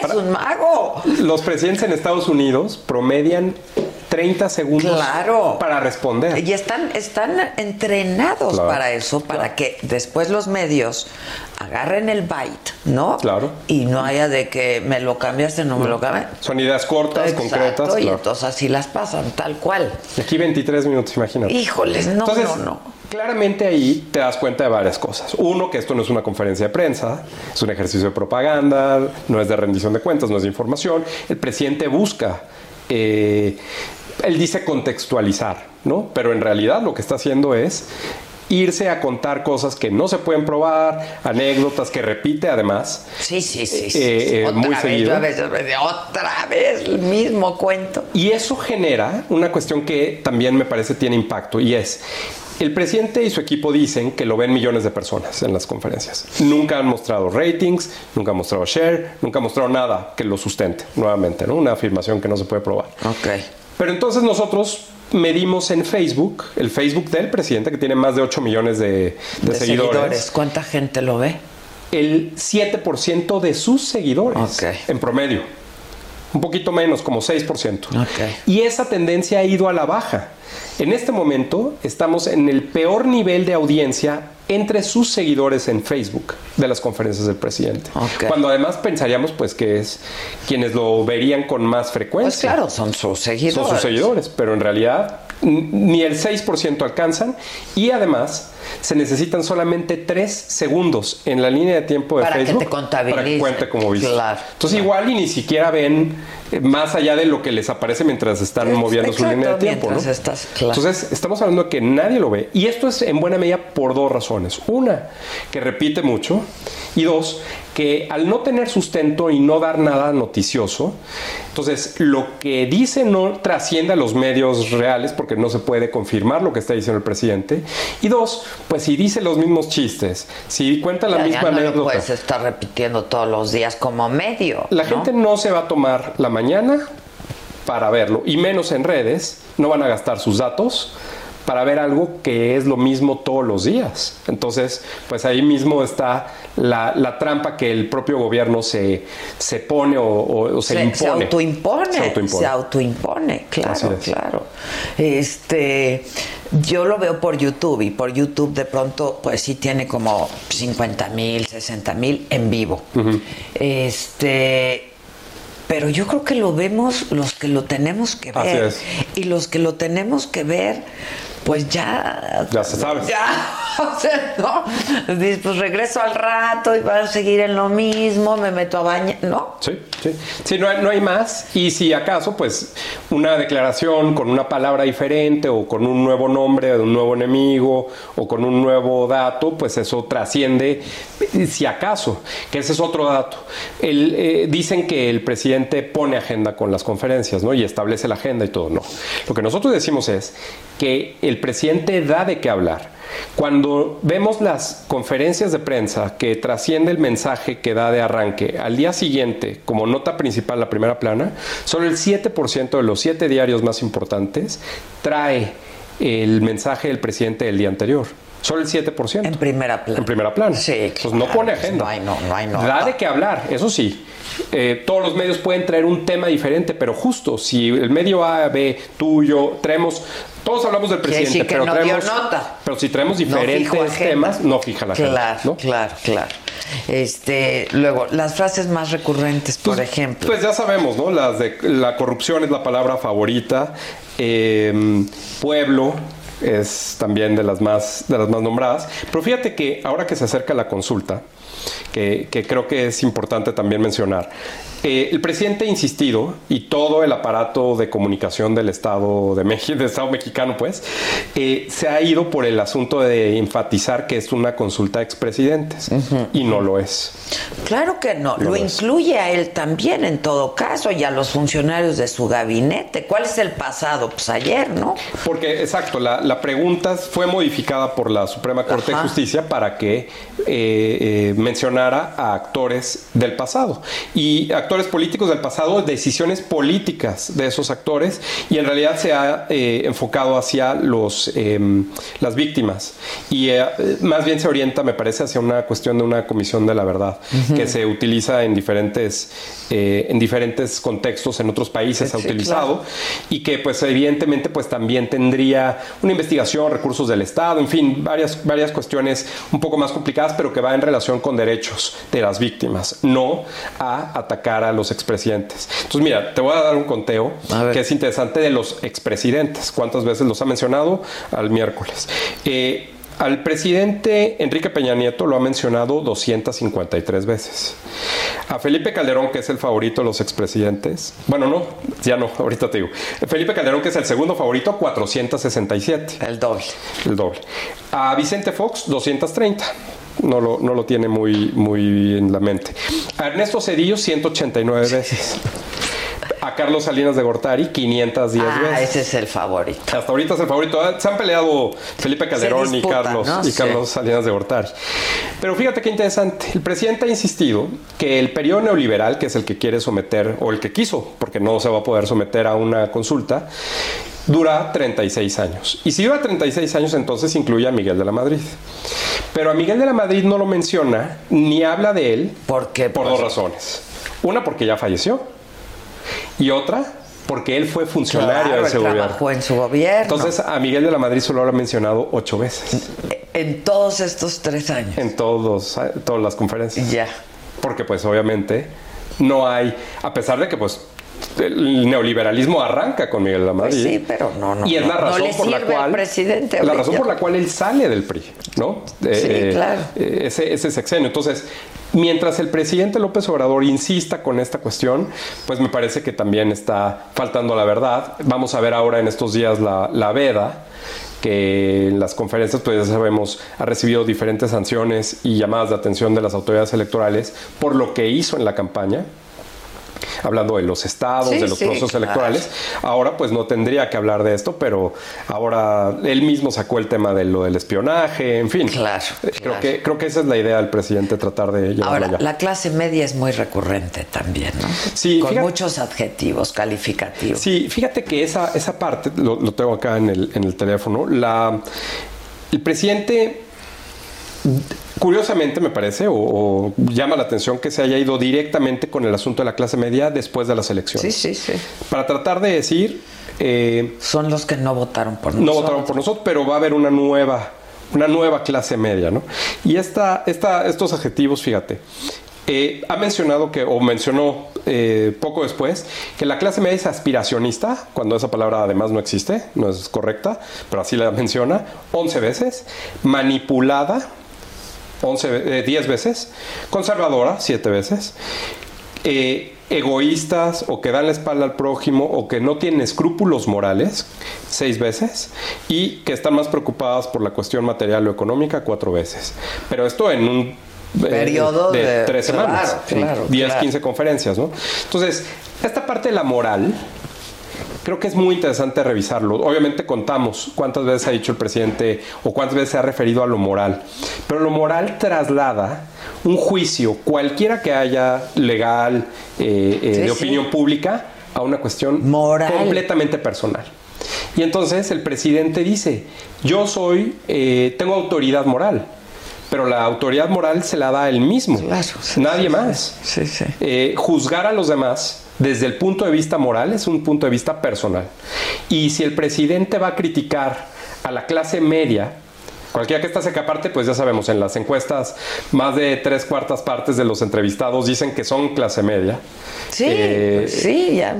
es un mago. Los presidentes en Estados Unidos promedian 30 segundos Claro. para responder. Y están, están entrenados Claro, para eso, para que después los medios agarren el byte, ¿no? Claro. Y no haya de que me lo cambiaste, no me lo cambiaste. Son ideas cortas, Exacto, concretas. y claro. entonces así las pasan, tal cual. Aquí 23 minutos, imagínate. Híjoles, no, Entonces, no, no. Claramente ahí te das cuenta de varias cosas. Uno, que esto no es una conferencia de prensa, es un ejercicio de propaganda, no es de rendición de cuentas, no es de información. El presidente busca, eh, él dice contextualizar, ¿no? Pero en realidad lo que está haciendo es irse a contar cosas que no se pueden probar, anécdotas que repite además. Sí, sí, sí. sí, eh, sí. eh, otra muy vez, seguido. yo a veces me digo, otra vez el mismo cuento. Y eso genera una cuestión que también me parece tiene impacto y es, el presidente y su equipo dicen que lo ven millones de personas en las conferencias. Nunca han mostrado ratings, nunca han mostrado share, nunca han mostrado nada que lo sustente, nuevamente, ¿no? Una afirmación que no se puede probar. Ok. Pero entonces nosotros medimos en Facebook, el Facebook del presidente, que tiene más de 8 millones de, de De seguidores, seguidores. ¿Cuánta gente lo ve? el 7% de sus seguidores en promedio. Un poquito menos, como 6%. Y esa tendencia ha ido a la baja. En este momento estamos en el peor nivel de audiencia entre sus seguidores en Facebook de las conferencias del presidente. Cuando además pensaríamos pues que es quienes lo verían con más frecuencia. Pues claro, son sus seguidores. Son sus seguidores, pero en realidad ni el 6% alcanzan y además se necesitan solamente 3 segundos en la línea de tiempo de Para que Facebook te contabilice. para que cuente como visto. Claro, Entonces igual y ni siquiera ven eh, más allá de lo que les aparece mientras están moviendo su línea de tiempo. ¿no? mientras estás- claro. Entonces estamos hablando de que nadie lo ve y esto es en buena medida por dos razones. Una, que repite mucho y dos, que al no tener sustento y no dar nada noticioso, entonces lo que dice no trasciende a los medios reales porque no se puede confirmar lo que está diciendo el presidente. Y dos, pues si dice los mismos chistes, si cuenta la Ya- ya misma no anécdota, puedes estar repitiendo todos los días como medio. la ¿no? gente no se va a tomar la mañana para verlo, y menos en redes, no van a gastar sus datos para ver algo que es lo mismo todos los días. Entonces, pues ahí mismo está la, la trampa que el propio gobierno se, se pone o, o- o se, se, impone. se autoimpone, Se autoimpone. se autoimpone, Así claro, claro. Este, yo lo veo por YouTube y por YouTube de pronto, pues sí tiene como 50 mil, 60 mil en vivo. Este, pero yo creo que lo vemos los que lo tenemos que Así ver es. y los que lo tenemos que ver, pues ya Ya se sabe. ya, [laughs] o sea, no. Dices, Pues regreso al rato y voy a seguir en lo mismo, me meto a bañar, ¿no? Sí, sí. Sí, no hay, no hay más. Y si acaso, pues, una declaración con una palabra diferente o con un nuevo nombre de un nuevo enemigo o con un nuevo dato, pues eso trasciende, eh, si acaso, que ese es otro dato. El, eh, dicen que el presidente pone agenda con las conferencias, ¿no? Y establece la agenda y todo. No. Lo que nosotros decimos es que el presidente da de qué hablar. Cuando vemos las conferencias de prensa que trasciende el mensaje que da de arranque al día siguiente como nota principal la primera plana, solo el 7% de los siete diarios más importantes trae el mensaje del presidente del día anterior. Solo el 7%. En primera plana. En primera plana. Sí. Pues no pone agenda. No hay, no, no hay nota. Da de qué hablar, eso sí. Eh, todos los medios pueden traer un tema diferente, pero justo si el medio A, B, tuyo, traemos, todos hablamos del presidente, pero no traemos, nota. pero si traemos diferentes agenda. temas, no fija la agenda. Claro, ¿no? claro, claro. Este, luego, las frases más recurrentes, por ejemplo. Pues ya sabemos, ¿no? Las de la corrupción es la palabra favorita. eh, pueblo es también de las más de las más nombradas. Pero fíjate que ahora que se acerca la consulta, que, que creo que es importante también mencionar, eh, el presidente ha insistido y todo el aparato de comunicación del Estado de México, del Estado mexicano, pues, eh, se ha ido por el asunto de enfatizar que es una consulta a expresidentes y no lo es. Claro que no, lo incluye a él también en todo caso y a los funcionarios de su gabinete. ¿Cuál es el pasado? Pues ayer, ¿no? Porque, exacto, la, la pregunta fue modificada por la Suprema Corte Ajá. de Justicia para que eh, eh, mencionara a actores del pasado. Y actores políticos del pasado, decisiones políticas de esos actores, y en realidad se ha eh, enfocado hacia los, eh, las víctimas. Y eh, más bien se orienta, me parece, hacia una cuestión de una comisión de la verdad, Ujú. que se utiliza en diferentes, eh, en diferentes contextos, en otros países se ha Sí, utilizado y que pues evidentemente pues también tendría una investigación, recursos del Estado, en fin, varias, varias cuestiones un poco más complicadas, pero que va en relación con derechos de las víctimas, no a atacar a los expresidentes. Entonces mira, te voy a dar un conteo que es interesante de los expresidentes, cuántas veces los ha mencionado al miércoles. Eh, Al presidente Enrique Peña Nieto lo ha mencionado 253 veces. A Felipe Calderón, que es el favorito de los expresidentes, bueno, no, ya no, ahorita te digo. Felipe Calderón, que es el segundo favorito, 467. El doble. El doble. A Vicente Fox, 230. No lo, no lo tiene muy, muy en la mente. A Ernesto Cedillo, 189 veces. A Carlos Salinas de Gortari, 510 Ah, veces. ese es el favorito. Hasta ahorita es el favorito. Se han peleado Felipe Calderón y Carlos, ¿no? y Sí. Carlos Salinas de Gortari. Pero fíjate qué interesante. El presidente ha insistido que el periodo neoliberal, que es el que quiere someter, o el que quiso, porque no se va a poder someter a una consulta, dura 36 años. Y si dura 36 años, entonces incluye a Miguel de la Madrid. Pero a Miguel de la Madrid no lo menciona ni habla de él. ¿Por qué? Por dos razones. Una, porque ya falleció. Y otra, porque él fue funcionario Claro, de ese gobierno. trabajó en su gobierno. Entonces, a Miguel de la Madrid solo lo ha mencionado ocho veces. En todos estos tres años. En todos, todas las conferencias. Ya. Porque, pues, obviamente, no hay, a pesar de que, pues, el neoliberalismo arranca con Miguel de la Madrid. Pues sí, pero no, no. Y es la razón no por la cual presidente. la razón por la cual él sale del PRI, ¿no? Sí, claro. eh, ese, ese sexenio. Entonces, mientras el presidente López Obrador insista con esta cuestión, pues me parece que también está faltando la verdad. Vamos a ver ahora en estos días la, la veda que en las conferencias, pues ya sabemos, ha recibido diferentes sanciones y llamadas de atención de las autoridades electorales por lo que hizo en la campaña hablando de los estados, Sí, de los sí, procesos claro. electorales. Ahora pues no tendría que hablar de esto, pero ahora él mismo sacó el tema de lo del espionaje, en fin. Claro, Eh, Creo que creo que esa es la idea del presidente tratar de llevarlo Ahora, allá. la clase media es muy recurrente también, ¿no? Sí, Con fíjate- muchos adjetivos calificativos. Sí, fíjate que esa, esa parte, lo, lo tengo acá en el, en el teléfono, la, el presidente, curiosamente me parece, o, o llama la atención que se haya ido directamente con el asunto de la clase media después de las elecciones. Sí, sí, sí. Para tratar de decir... eh, Son los que no votaron por no nosotros. votaron por nosotros, pero va a haber una nueva, una nueva clase media, ¿no? Y esta, esta, estos adjetivos, fíjate, eh, ha mencionado que, o mencionó eh, poco después, que la clase media es aspiracionista, cuando esa palabra además no existe, no es correcta, pero así la menciona, 11 veces, manipulada, 11, ve- eh, 10 veces, conservadora, 7 veces, eh, egoístas o que dan la espalda al prójimo o que no tienen escrúpulos morales, seis veces, y que están más preocupadas por la cuestión material o económica, cuatro veces. Pero esto en un eh, Periodo de- tres claro, semanas, claro, 10, claro. 15 conferencias, ¿no? Entonces, esta parte de la moral, creo que es muy interesante revisarlo. Obviamente contamos cuántas veces ha dicho el presidente o cuántas veces se ha referido a lo moral, pero lo moral traslada un juicio, cualquiera que haya legal, eh, eh, Sí, de sí. opinión pública, a una cuestión completamente personal. Y entonces el presidente dice, yo soy, eh, tengo autoridad moral, pero la autoridad moral se la da él mismo, nadie más. Eh, juzgar a los demás desde el punto de vista moral es un punto de vista personal. Y si el presidente va a criticar a la clase media, Cualquiera que esta seca aparte, pues ya sabemos, en las encuestas, más de tres cuartas partes de los entrevistados dicen que son clase media. Sí, Eh, sí, ya,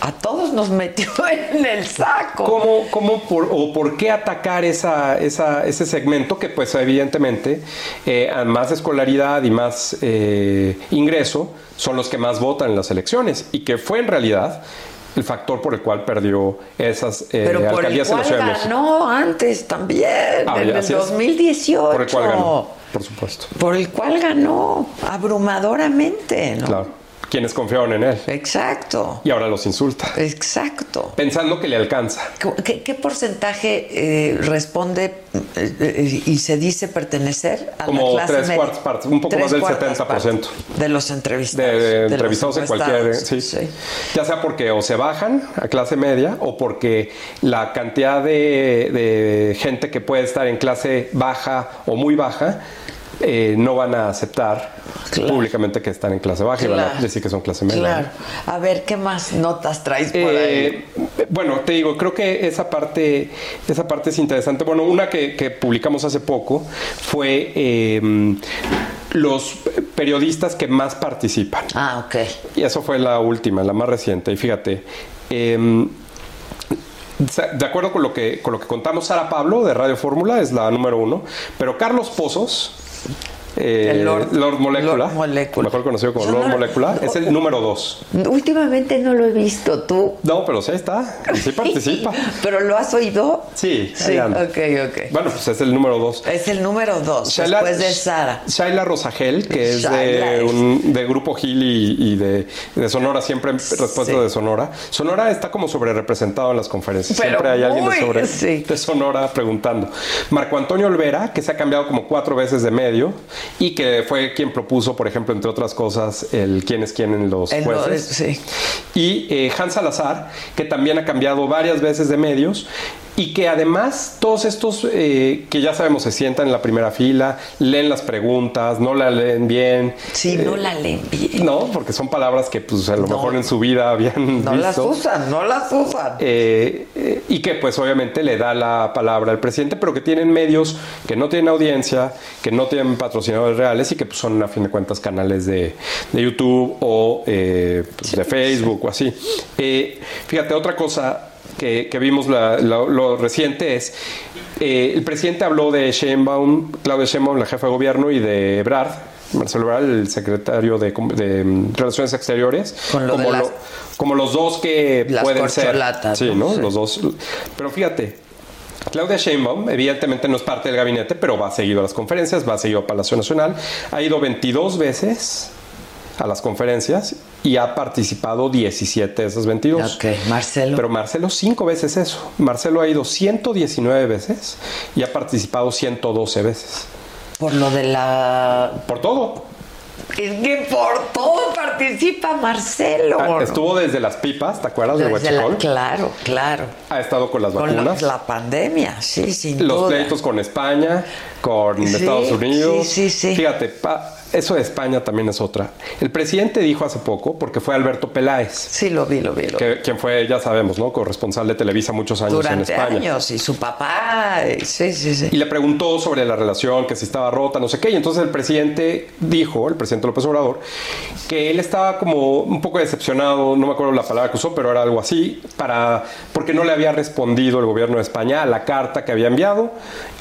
a todos nos metió [laughs] en el saco. ¿Cómo, cómo por, o por qué atacar esa, esa- ese segmento que, pues, evidentemente, eh, a más escolaridad y más eh, ingreso son los que más votan en las elecciones y que fue en realidad el factor por el cual perdió esas eh, Pero por el alcaldías en la cual Ciudad de México? ganó antes también, Ah, en el así es. 2018. Por el cual ganó, por supuesto. Por el cual ganó abrumadoramente, ¿no? Claro. Quienes confiaron en él. Exacto. Y ahora los insulta. Exacto. Pensando que le alcanza. ¿Qué, qué porcentaje eh, responde eh, eh, y se dice pertenecer a la Como clase tres media? cuartas partes, un poco más del cuartas 70%. partes De los entrevistados. de, de entrevistados en cualquier encuestados. sí. ya sea porque o se bajan a clase media o porque la cantidad de, de gente que puede estar en clase baja o muy baja eh, no van a aceptar públicamente que están en clase baja y van a decir que son clase media. Claro. A ver, ¿qué más notas traes por ahí? Eh, bueno, te digo, creo que esa parte, esa parte es interesante. Bueno, una que, que publicamos hace poco fue eh, los periodistas que más participan. Ah, ok. Y eso fue la última, la más reciente. Y fíjate, sa- de acuerdo con lo que con lo que contamos, Sara Pablo de Radio Fórmula es la número uno, pero Carlos Pozos, Awesome. Eh, El Lord- Lord, Molecula, Lord Molecula. mejor conocido como Lord no- Molecula, es el número dos. Últimamente no lo he visto tú. No, pero sí está, sí [laughs] participa. ¿Pero lo has oído? Sí, Sí, ok, ok. Bueno, pues es el número dos. Es el número dos, Shaila- después de Sara. Shaila Rosagel, que es Shaila de, un, de Grupo Gil y, y de, de Sonora, siempre respuesta de Sonora. Sonora está como sobre representado en las conferencias. Pero siempre hay alguien de, sobre, sí. de Sonora preguntando. Marco Antonio Olvera, que se ha cambiado como cuatro veces de medio y que fue quien propuso, por ejemplo, entre otras cosas, el quién es quién en los El no- jueces. sí. Y eh, Hans Salazar, que también ha cambiado varias veces de medios y que además todos estos eh, que ya sabemos se sientan en la primera fila, leen las preguntas, no la leen bien. Sí, no la leen bien. No, porque son palabras que pues a lo mejor en su vida habían No las usan, no las usan. Eh, eh, y que pues obviamente le da la palabra al presidente, pero que tienen medios que no tienen audiencia, que no tienen patrocinadores reales y que pues, son a fin de cuentas canales de, de YouTube o eh, pues, de Facebook o así. Eh, fíjate, otra cosa que, que vimos la- lo, lo reciente es, eh, el presidente habló de Sheinbaum, Claudia Sheinbaum, la jefa de gobierno, y de Ebrard, Marcelo Ebrard, el secretario de, de, mm, Relaciones Exteriores, Con lo de como, las- lo- como los dos que Las pueden ser. Sí, ¿no? ¿no? Sí. Los dos. Pero fíjate, Claudia Sheinbaum evidentemente no es parte del gabinete, pero va seguido a las conferencias, va seguido a Palacio Nacional, ha ido 22 veces a las conferencias y ha participado 17 de esas 22. Ok, Marcelo. Pero Marcelo cinco veces eso. Marcelo ha ido 119 veces y ha participado 112 veces. Por lo de la... Por todo. Es que por todo participa Marcelo. Ah, Estuvo desde las pipas, ¿te acuerdas de Desde la- Huachicol? claro, claro. Ha estado con las Con vacunas. la pandemia, sí, sin los duda. pleitos con España, con Sí, Estados Unidos. sí, sí, sí. Fíjate, pa- eso de España también es otra. El presidente dijo hace poco, porque fue Alberto Peláez. Sí, lo vi, lo vi. Lo vi. Que, quien fue, ya sabemos, ¿no? Corresponsal de Televisa muchos años en Durante España. años, y su papá, sí, sí, sí. Y le preguntó sobre la relación, que si estaba rota, no sé qué. Y entonces el presidente dijo, el presidente López Obrador, que él estaba como un poco decepcionado, no me acuerdo la palabra que usó, pero era algo así, para, porque no le había respondido el gobierno de España a la carta que había enviado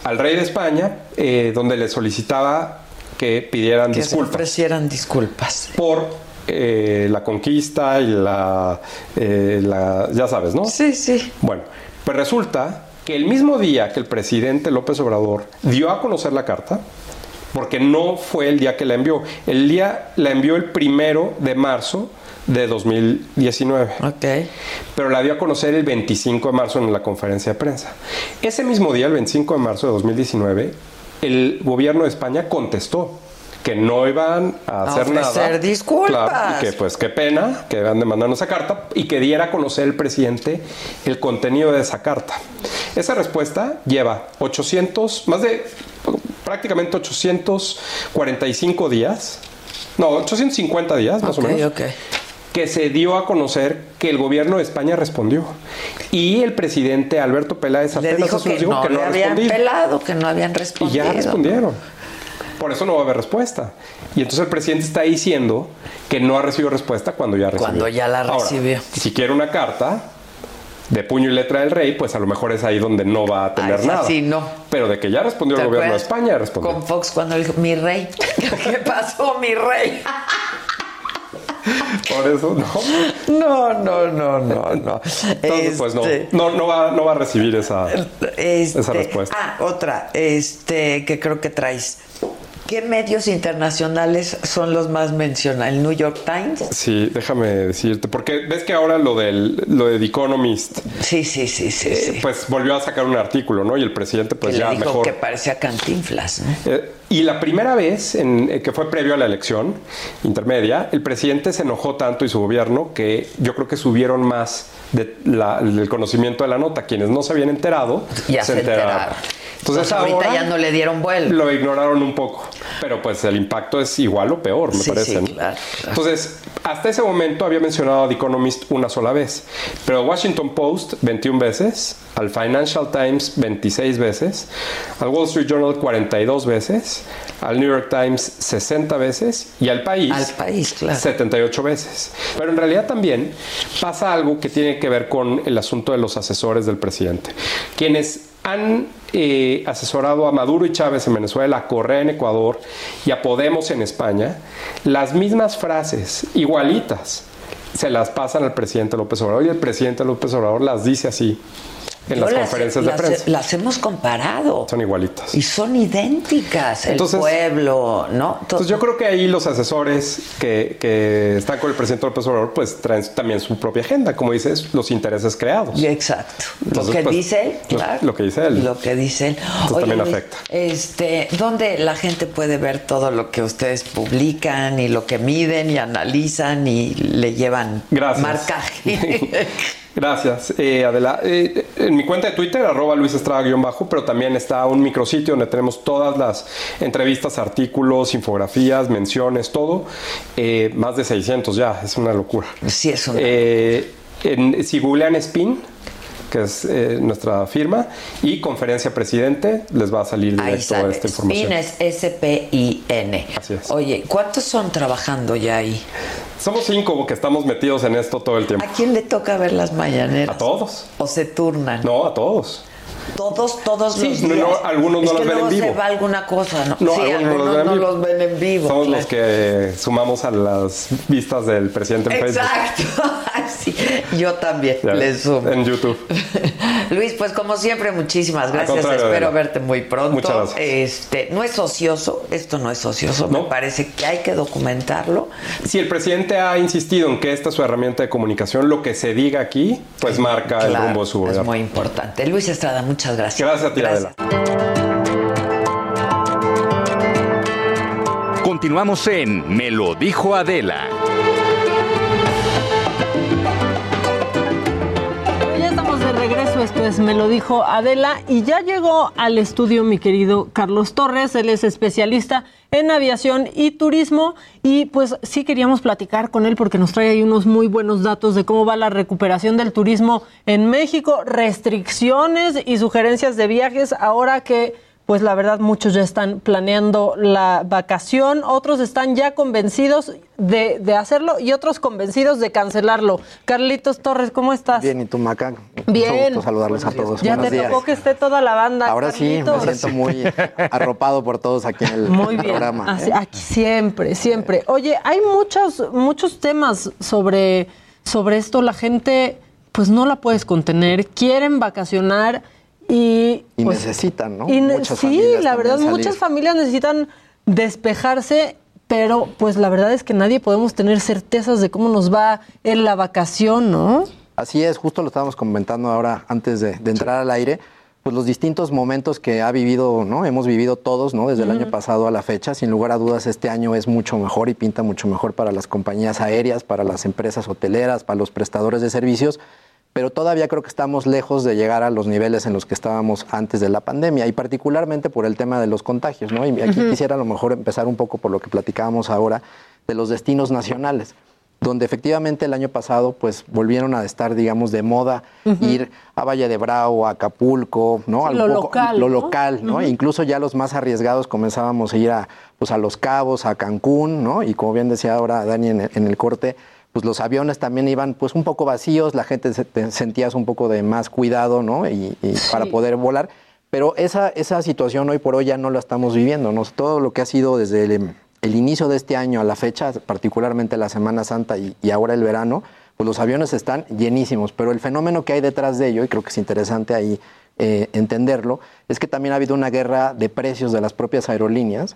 al rey de España, eh, donde le solicitaba que pidieran que disculpas ofrecieran disculpas. por eh, la conquista y la, eh, la- ya sabes, ¿no? Sí, sí. Bueno, pues resulta que el mismo día que el presidente López Obrador dio a conocer la carta, porque no fue el día que la envió, el día la envió el primero de marzo de 2019. Ok. Pero la dio a conocer el 25 de marzo en la conferencia de prensa. Ese mismo día, el 25 de marzo de 2019, el gobierno de España contestó que no iban a A hacer nada. disculpas. Claro, y que pues qué pena que van de mandarnos esa carta y que diera a conocer el presidente el contenido de esa carta. Esa respuesta lleva 800, más de prácticamente 845 días, no, 850 días más o menos. Que se dio a conocer que el gobierno de España respondió. Y el presidente Alberto Peláez Le apenas dijo que días no, que no le habían pelado, que no habían Y respondido. ya respondieron. Por eso no va a haber respuesta. Y entonces el presidente está diciendo que no ha recibido respuesta cuando ya recibió. Cuando ya la Ahora, recibió. si quiere una carta de puño y letra del rey, pues a lo mejor es ahí donde no va a tener Ah, nada. sí, no. Pero de que ya respondió ¿Te el gobierno de? España, respondió. Con Fox cuando dijo, mi rey. [laughs] ¿Qué pasó, mi rey? Por eso no. No, no, no, no, no. Entonces, pues no, Este, no, no va, no va a recibir esa, este, esa respuesta. Ah, otra, este, que creo que traes. ¿Qué medios internacionales son los más mencionados? ¿El New York Times? Sí, déjame decirte, porque ves que ahora lo del lo de The Economist, Sí, sí, sí, sí. eh, sí. pues volvió a sacar un artículo, ¿no? Y el presidente, pues que ya le dijo mejor. que parecía cantinflas. ¿no? Eh, y la primera vez en, eh, que fue previo a la elección intermedia, el presidente se enojó tanto y su gobierno que yo creo que subieron más de la- del conocimiento de la nota. Quienes no se habían enterado, Ya se enteraron. Entonces ahorita ya no le dieron vuelo. Lo ignoraron un poco, pero pues el impacto es igual o peor, me Sí, parece. sí, ¿no? claro, Entonces, hasta ese momento había mencionado a The Economist una sola vez, pero Washington Post 21 veces, al Financial Times 26 veces, al Wall Street Journal 42 veces, al New York Times 60 veces y al País, Al País, claro. 78 veces. Pero en realidad también pasa algo que tiene que ver con el asunto de los asesores del presidente, quienes han eh, asesorado a Maduro y Chávez en Venezuela, a Correa en Ecuador y a Podemos en España, las mismas frases, igualitas, se las pasan al presidente López Obrador y el presidente López Obrador las dice así en las las- conferencias de prensa. Las hemos comparado. Son igualitas. Y son idénticas. Entonces- el pueblo, ¿no? Entonces yo creo que ahí los asesores que, que están con el presidente López Obrador pues traen también su propia agenda, como dices, los intereses creados. Exacto. Entonces, lo que pues, dice él, lo- claro. Lo, que dice él. Lo que dice él. Entonces también Luis, afecta. Este, ¿dónde la gente puede ver todo lo que ustedes publican y lo que miden y analizan y le llevan Gracias. marcaje? [laughs] Gracias, eh, Adela. Eh, en mi cuenta de Twitter, arroba Luis Estrada-bajo, pero también está un micrositio donde tenemos todas las entrevistas, artículos, infografías, menciones, todo. Eh, más de 600 ya, es una locura. Sí, es una Eh, en, si googlean Spin, que es eh, nuestra firma, y Conferencia Presidente, les va a salir directo sale. esta información. SPIN es S-P-I-N. Oye, ¿cuántos son trabajando ya ahí? Somos cinco que estamos metidos en esto todo el tiempo. ¿A quién le toca ver las mañaneras? A todos. ¿O se turnan? No, a todos. Todos, todos Sí, los no, días. no, algunos no Es que ven en vivo. se va alguna cosa, ¿no? No, sí, algunos algunos no los ven no en vivo. los ven en vivo. Somos claro. los que sumamos a las vistas del presidente en Facebook. Exacto. [laughs] [laughs] Sí, yo también Ya, le sumo. En YouTube. [laughs] Luis, pues como siempre, muchísimas gracias. Espero verte muy pronto. Muchas gracias. Este, no es ocioso, esto no es ocioso, me parece que hay que documentarlo. Si el presidente ha insistido en que esta es su herramienta de comunicación, lo que se diga aquí, pues marca el rumbo de su es muy importante. Luis Estrada, muchas gracias. Gracias a ti, Adela. Continuamos en Me lo dijo Adela. Regreso, esto es Me lo dijo Adela y ya llegó al estudio mi querido Carlos Torres, él es especialista en aviación y turismo y pues sí queríamos platicar con él porque nos trae ahí unos muy buenos datos de cómo va la recuperación del turismo en México, restricciones y sugerencias de viajes ahora que pues la verdad muchos ya están planeando la vacación, otros están ya convencidos de, de hacerlo y otros convencidos de cancelarlo. Carlitos Torres, ¿cómo estás? Bien, ¿y tú, Maca? Bien. Mucho gusto saludarles a todos. Ya Buenos te días. tocó que esté toda la banda. Ahora sí, me siento muy arropado por todos aquí en el [laughs] Muy bien. programa. Así- ¿eh? Aquí siempre, siempre. Oye, hay muchos, muchos temas sobre, sobre esto. La gente, pues no la puedes contener. Quieren vacacionar y. Y pues, necesitan, ¿no? y ne- Muchas sí, la verdad, salir. muchas familias necesitan despejarse. Pero, pues la verdad es que nadie podemos tener certezas de cómo nos va en la vacación, ¿no? Así es, justo lo estábamos comentando ahora antes de, de entrar al aire, pues los distintos momentos que ha vivido, ¿no? Hemos vivido todos, ¿no? Desde el año pasado a la fecha. Sin lugar a dudas, este año es mucho mejor y pinta mucho mejor para las compañías aéreas, para las empresas hoteleras, para los prestadores de servicios. Pero todavía creo que estamos lejos de llegar a los niveles en los que estábamos antes de la pandemia y particularmente por el tema de los contagios, ¿no? Y aquí quisiera a lo mejor empezar un poco por lo que platicábamos ahora de los destinos nacionales donde efectivamente el año pasado pues volvieron a estar digamos de moda ir a Valle de Bravo, a Acapulco, ¿no? Sí, lo local, lo ¿no? local, ¿no? Incluso ya los más arriesgados comenzábamos a ir a pues a Los Cabos, a Cancún, ¿no? Y como bien decía ahora Dani en el, en el corte, pues los aviones también iban pues un poco vacíos, la gente se, te sentías un poco de más cuidado, ¿no? Y, y para poder volar. Pero esa, esa situación hoy por hoy ya no la estamos viviendo, ¿no? Todo lo que ha sido desde el, el inicio de este año a la fecha, particularmente la Semana Santa y, y ahora el verano, pues los aviones están llenísimos, pero el fenómeno que hay detrás de ello, y creo que es interesante ahí eh, entenderlo, es que también ha habido una guerra de precios de las propias aerolíneas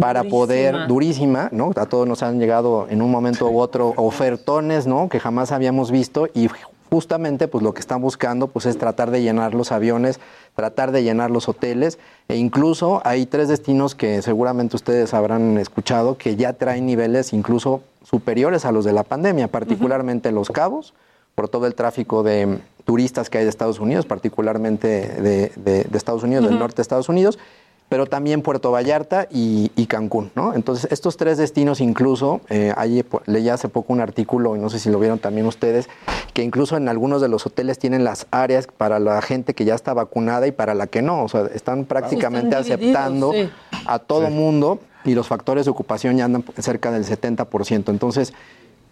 para poder, durísima, ¿no? A todos nos han llegado en un momento u otro ofertones, ¿no? Que jamás habíamos visto y justamente pues lo que están buscando pues es tratar de llenar los aviones, tratar de llenar los hoteles e incluso hay tres destinos que seguramente ustedes habrán escuchado que ya traen niveles incluso superiores a los de la pandemia, particularmente Los Cabos, por todo el tráfico de turistas que hay de Estados Unidos, particularmente de, de- de Estados Unidos, del norte de Estados Unidos, pero también Puerto Vallarta y, y Cancún, ¿no? Entonces, estos tres destinos incluso, eh, ahí leí hace poco un artículo, y no sé si lo vieron también ustedes, que incluso en algunos de los hoteles tienen las áreas para la gente que ya está vacunada y para la que no, o sea, están prácticamente Están aceptando sí. A todo mundo y los factores de ocupación ya andan cerca del 70%. Entonces,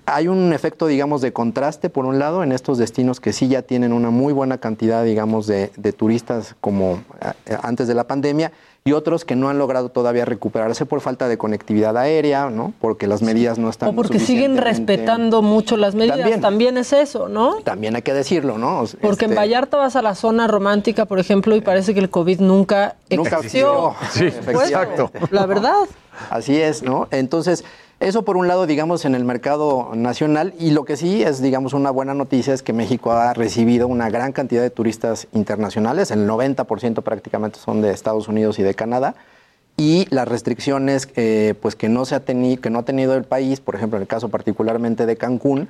hay un efecto, digamos, de contraste, por un lado, en estos destinos que sí ya tienen una muy buena cantidad, digamos, de, de turistas como eh, antes de la pandemia, y otros que no han logrado todavía recuperarse por falta de conectividad aérea, ¿no? Porque las medidas no están O porque siguen respetando mucho las medidas. También. También, es eso, ¿no? También hay que decirlo, ¿no? Porque en Este, Vallarta vas a la zona romántica, por ejemplo, y parece que el COVID nunca, Nunca existió. Sí, Pues, exacto. La verdad. Así es, ¿no? Entonces, eso por un lado, digamos, en el mercado nacional, y lo que sí es, digamos, una buena noticia es que México ha recibido una gran cantidad de turistas internacionales, el 90% prácticamente son de Estados Unidos y de Canadá, y las restricciones eh, pues que no se ha tenido, que no ha tenido el país, por ejemplo, en el caso particularmente de Cancún,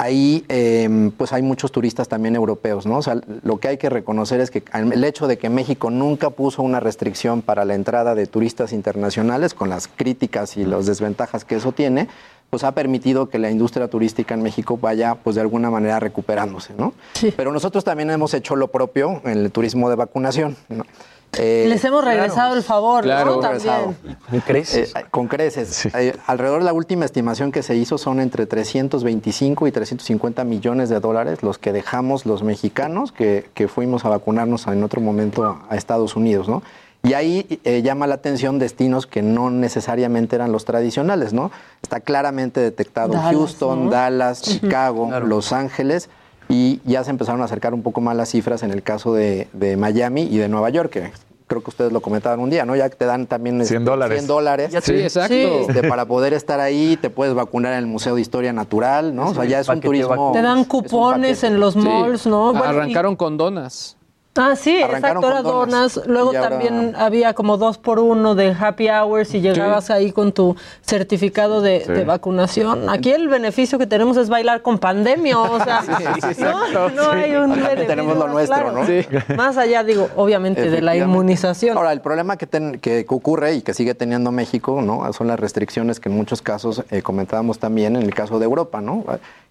ahí eh, pues hay muchos turistas también europeos, ¿no? O sea, lo que hay que reconocer es que el hecho de que México nunca puso una restricción para la entrada de turistas internacionales, con las críticas y las desventajas que eso tiene, pues ha permitido que la industria turística en México vaya pues de alguna manera recuperándose, ¿no? Pero nosotros también hemos hecho lo propio en el turismo de vacunación, ¿no? Eh, Les hemos regresado el favor, Claro. También. Con creces. con creces. Eh, alrededor de la última estimación que se hizo son entre 325 y 350 millones de dólares los que dejamos los mexicanos que, que fuimos a vacunarnos en otro momento a Estados Unidos, ¿no? Y ahí eh, llama la atención destinos que no necesariamente eran los tradicionales, ¿no? Está claramente detectado Dallas, Houston, ¿no? Dallas. Chicago, Los Ángeles y ya se empezaron a acercar un poco más las cifras en el caso de, de Miami y de Nueva York, que creo que ustedes lo comentaban un día, ¿no? Ya que te dan también 100 dólares. 100 dólares. Sí, exacto. Este, para poder estar ahí, te puedes vacunar en el Museo de Historia Natural, ¿no? O sea, ya es un turismo. Te dan cupones en los Sí. malls, ¿no? Bueno, y- Arrancaron con donas. Ah, sí, Arrancaron exacto, era donas. Luego ahora- también había como dos por uno de happy hours y llegabas ahí con tu certificado de, Sí. de vacunación. Aquí el beneficio que tenemos es bailar con pandemia, o sea, [laughs] no, no hay un beneficio tenemos lo más nuestro, claro. ¿no? Sí. Más allá, digo, obviamente, de la inmunización. Ahora, el problema que, ten- que ocurre y que sigue teniendo México, ¿no? Son las restricciones que en muchos casos eh, comentábamos también en el caso de Europa, ¿no?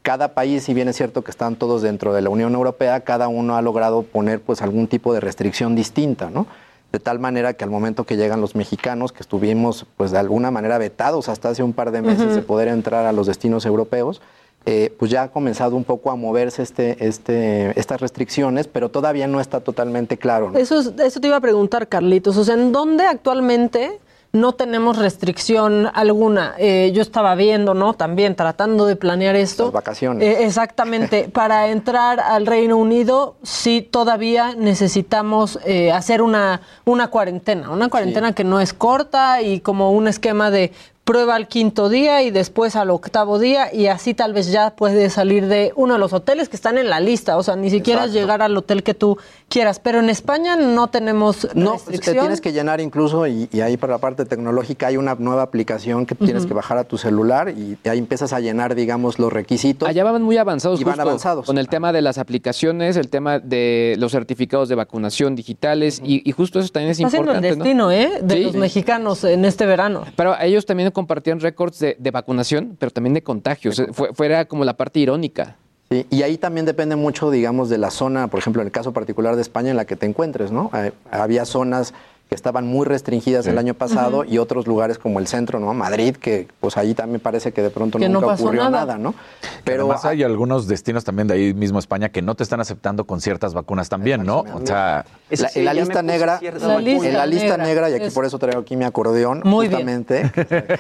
Cada país, si bien es cierto que están todos dentro de la Unión Europea, cada uno ha logrado poner pues algún tipo de restricción distinta, ¿no? De tal manera que al momento que llegan los mexicanos, que estuvimos pues de alguna manera vetados hasta hace un par de meses de poder entrar a los destinos europeos, eh, pues ya ha comenzado un poco a moverse este, este, estas restricciones, pero todavía no está totalmente claro. ¿no? Eso, es- eso te iba a preguntar, Carlitos. O sea, ¿en dónde actualmente no tenemos restricción alguna? Eh, yo estaba viendo, ¿no? También tratando de planear esto. Las vacaciones. Eh, exactamente. [laughs] Para entrar al Reino Unido, sí todavía necesitamos eh, hacer una, una cuarentena. Una cuarentena que no es corta y como un esquema de prueba al quinto día y después al octavo día y así tal vez ya puedes salir de uno de los hoteles que están en la lista, o sea, ni siquiera Exacto. llegar al hotel que tú quieras, pero en España no tenemos No, restricción. te tienes que llenar incluso, y, y ahí para la parte tecnológica hay una nueva aplicación que tienes que bajar a tu celular y ahí empiezas a llenar, digamos, los requisitos. Allá van muy avanzados, Y van justo, avanzados. con el tema de las aplicaciones, el tema de los certificados de vacunación digitales y, y justo eso también es Está siendo el importante. ¿no? destino, ¿eh? De Sí. los mexicanos en este verano. Pero ellos también compartían récords de, de vacunación, pero también de contagios. Fue, fuera como la parte irónica. Sí, y ahí también depende mucho, digamos, de la zona, por ejemplo, en el caso particular de España en la que te encuentres, ¿no? Eh, había zonas que estaban muy restringidas el año pasado y otros lugares como el centro, ¿no? Madrid, que pues ahí también parece que de pronto Que no nunca pasó ocurrió nada. nada, ¿no? Pero además hay algunos destinos también de ahí mismo España que no te están aceptando con ciertas vacunas también, ¿no? O sea, La- en la lista negra, en la lista negra, y aquí por eso traigo aquí mi acordeón, Muy bien. justamente.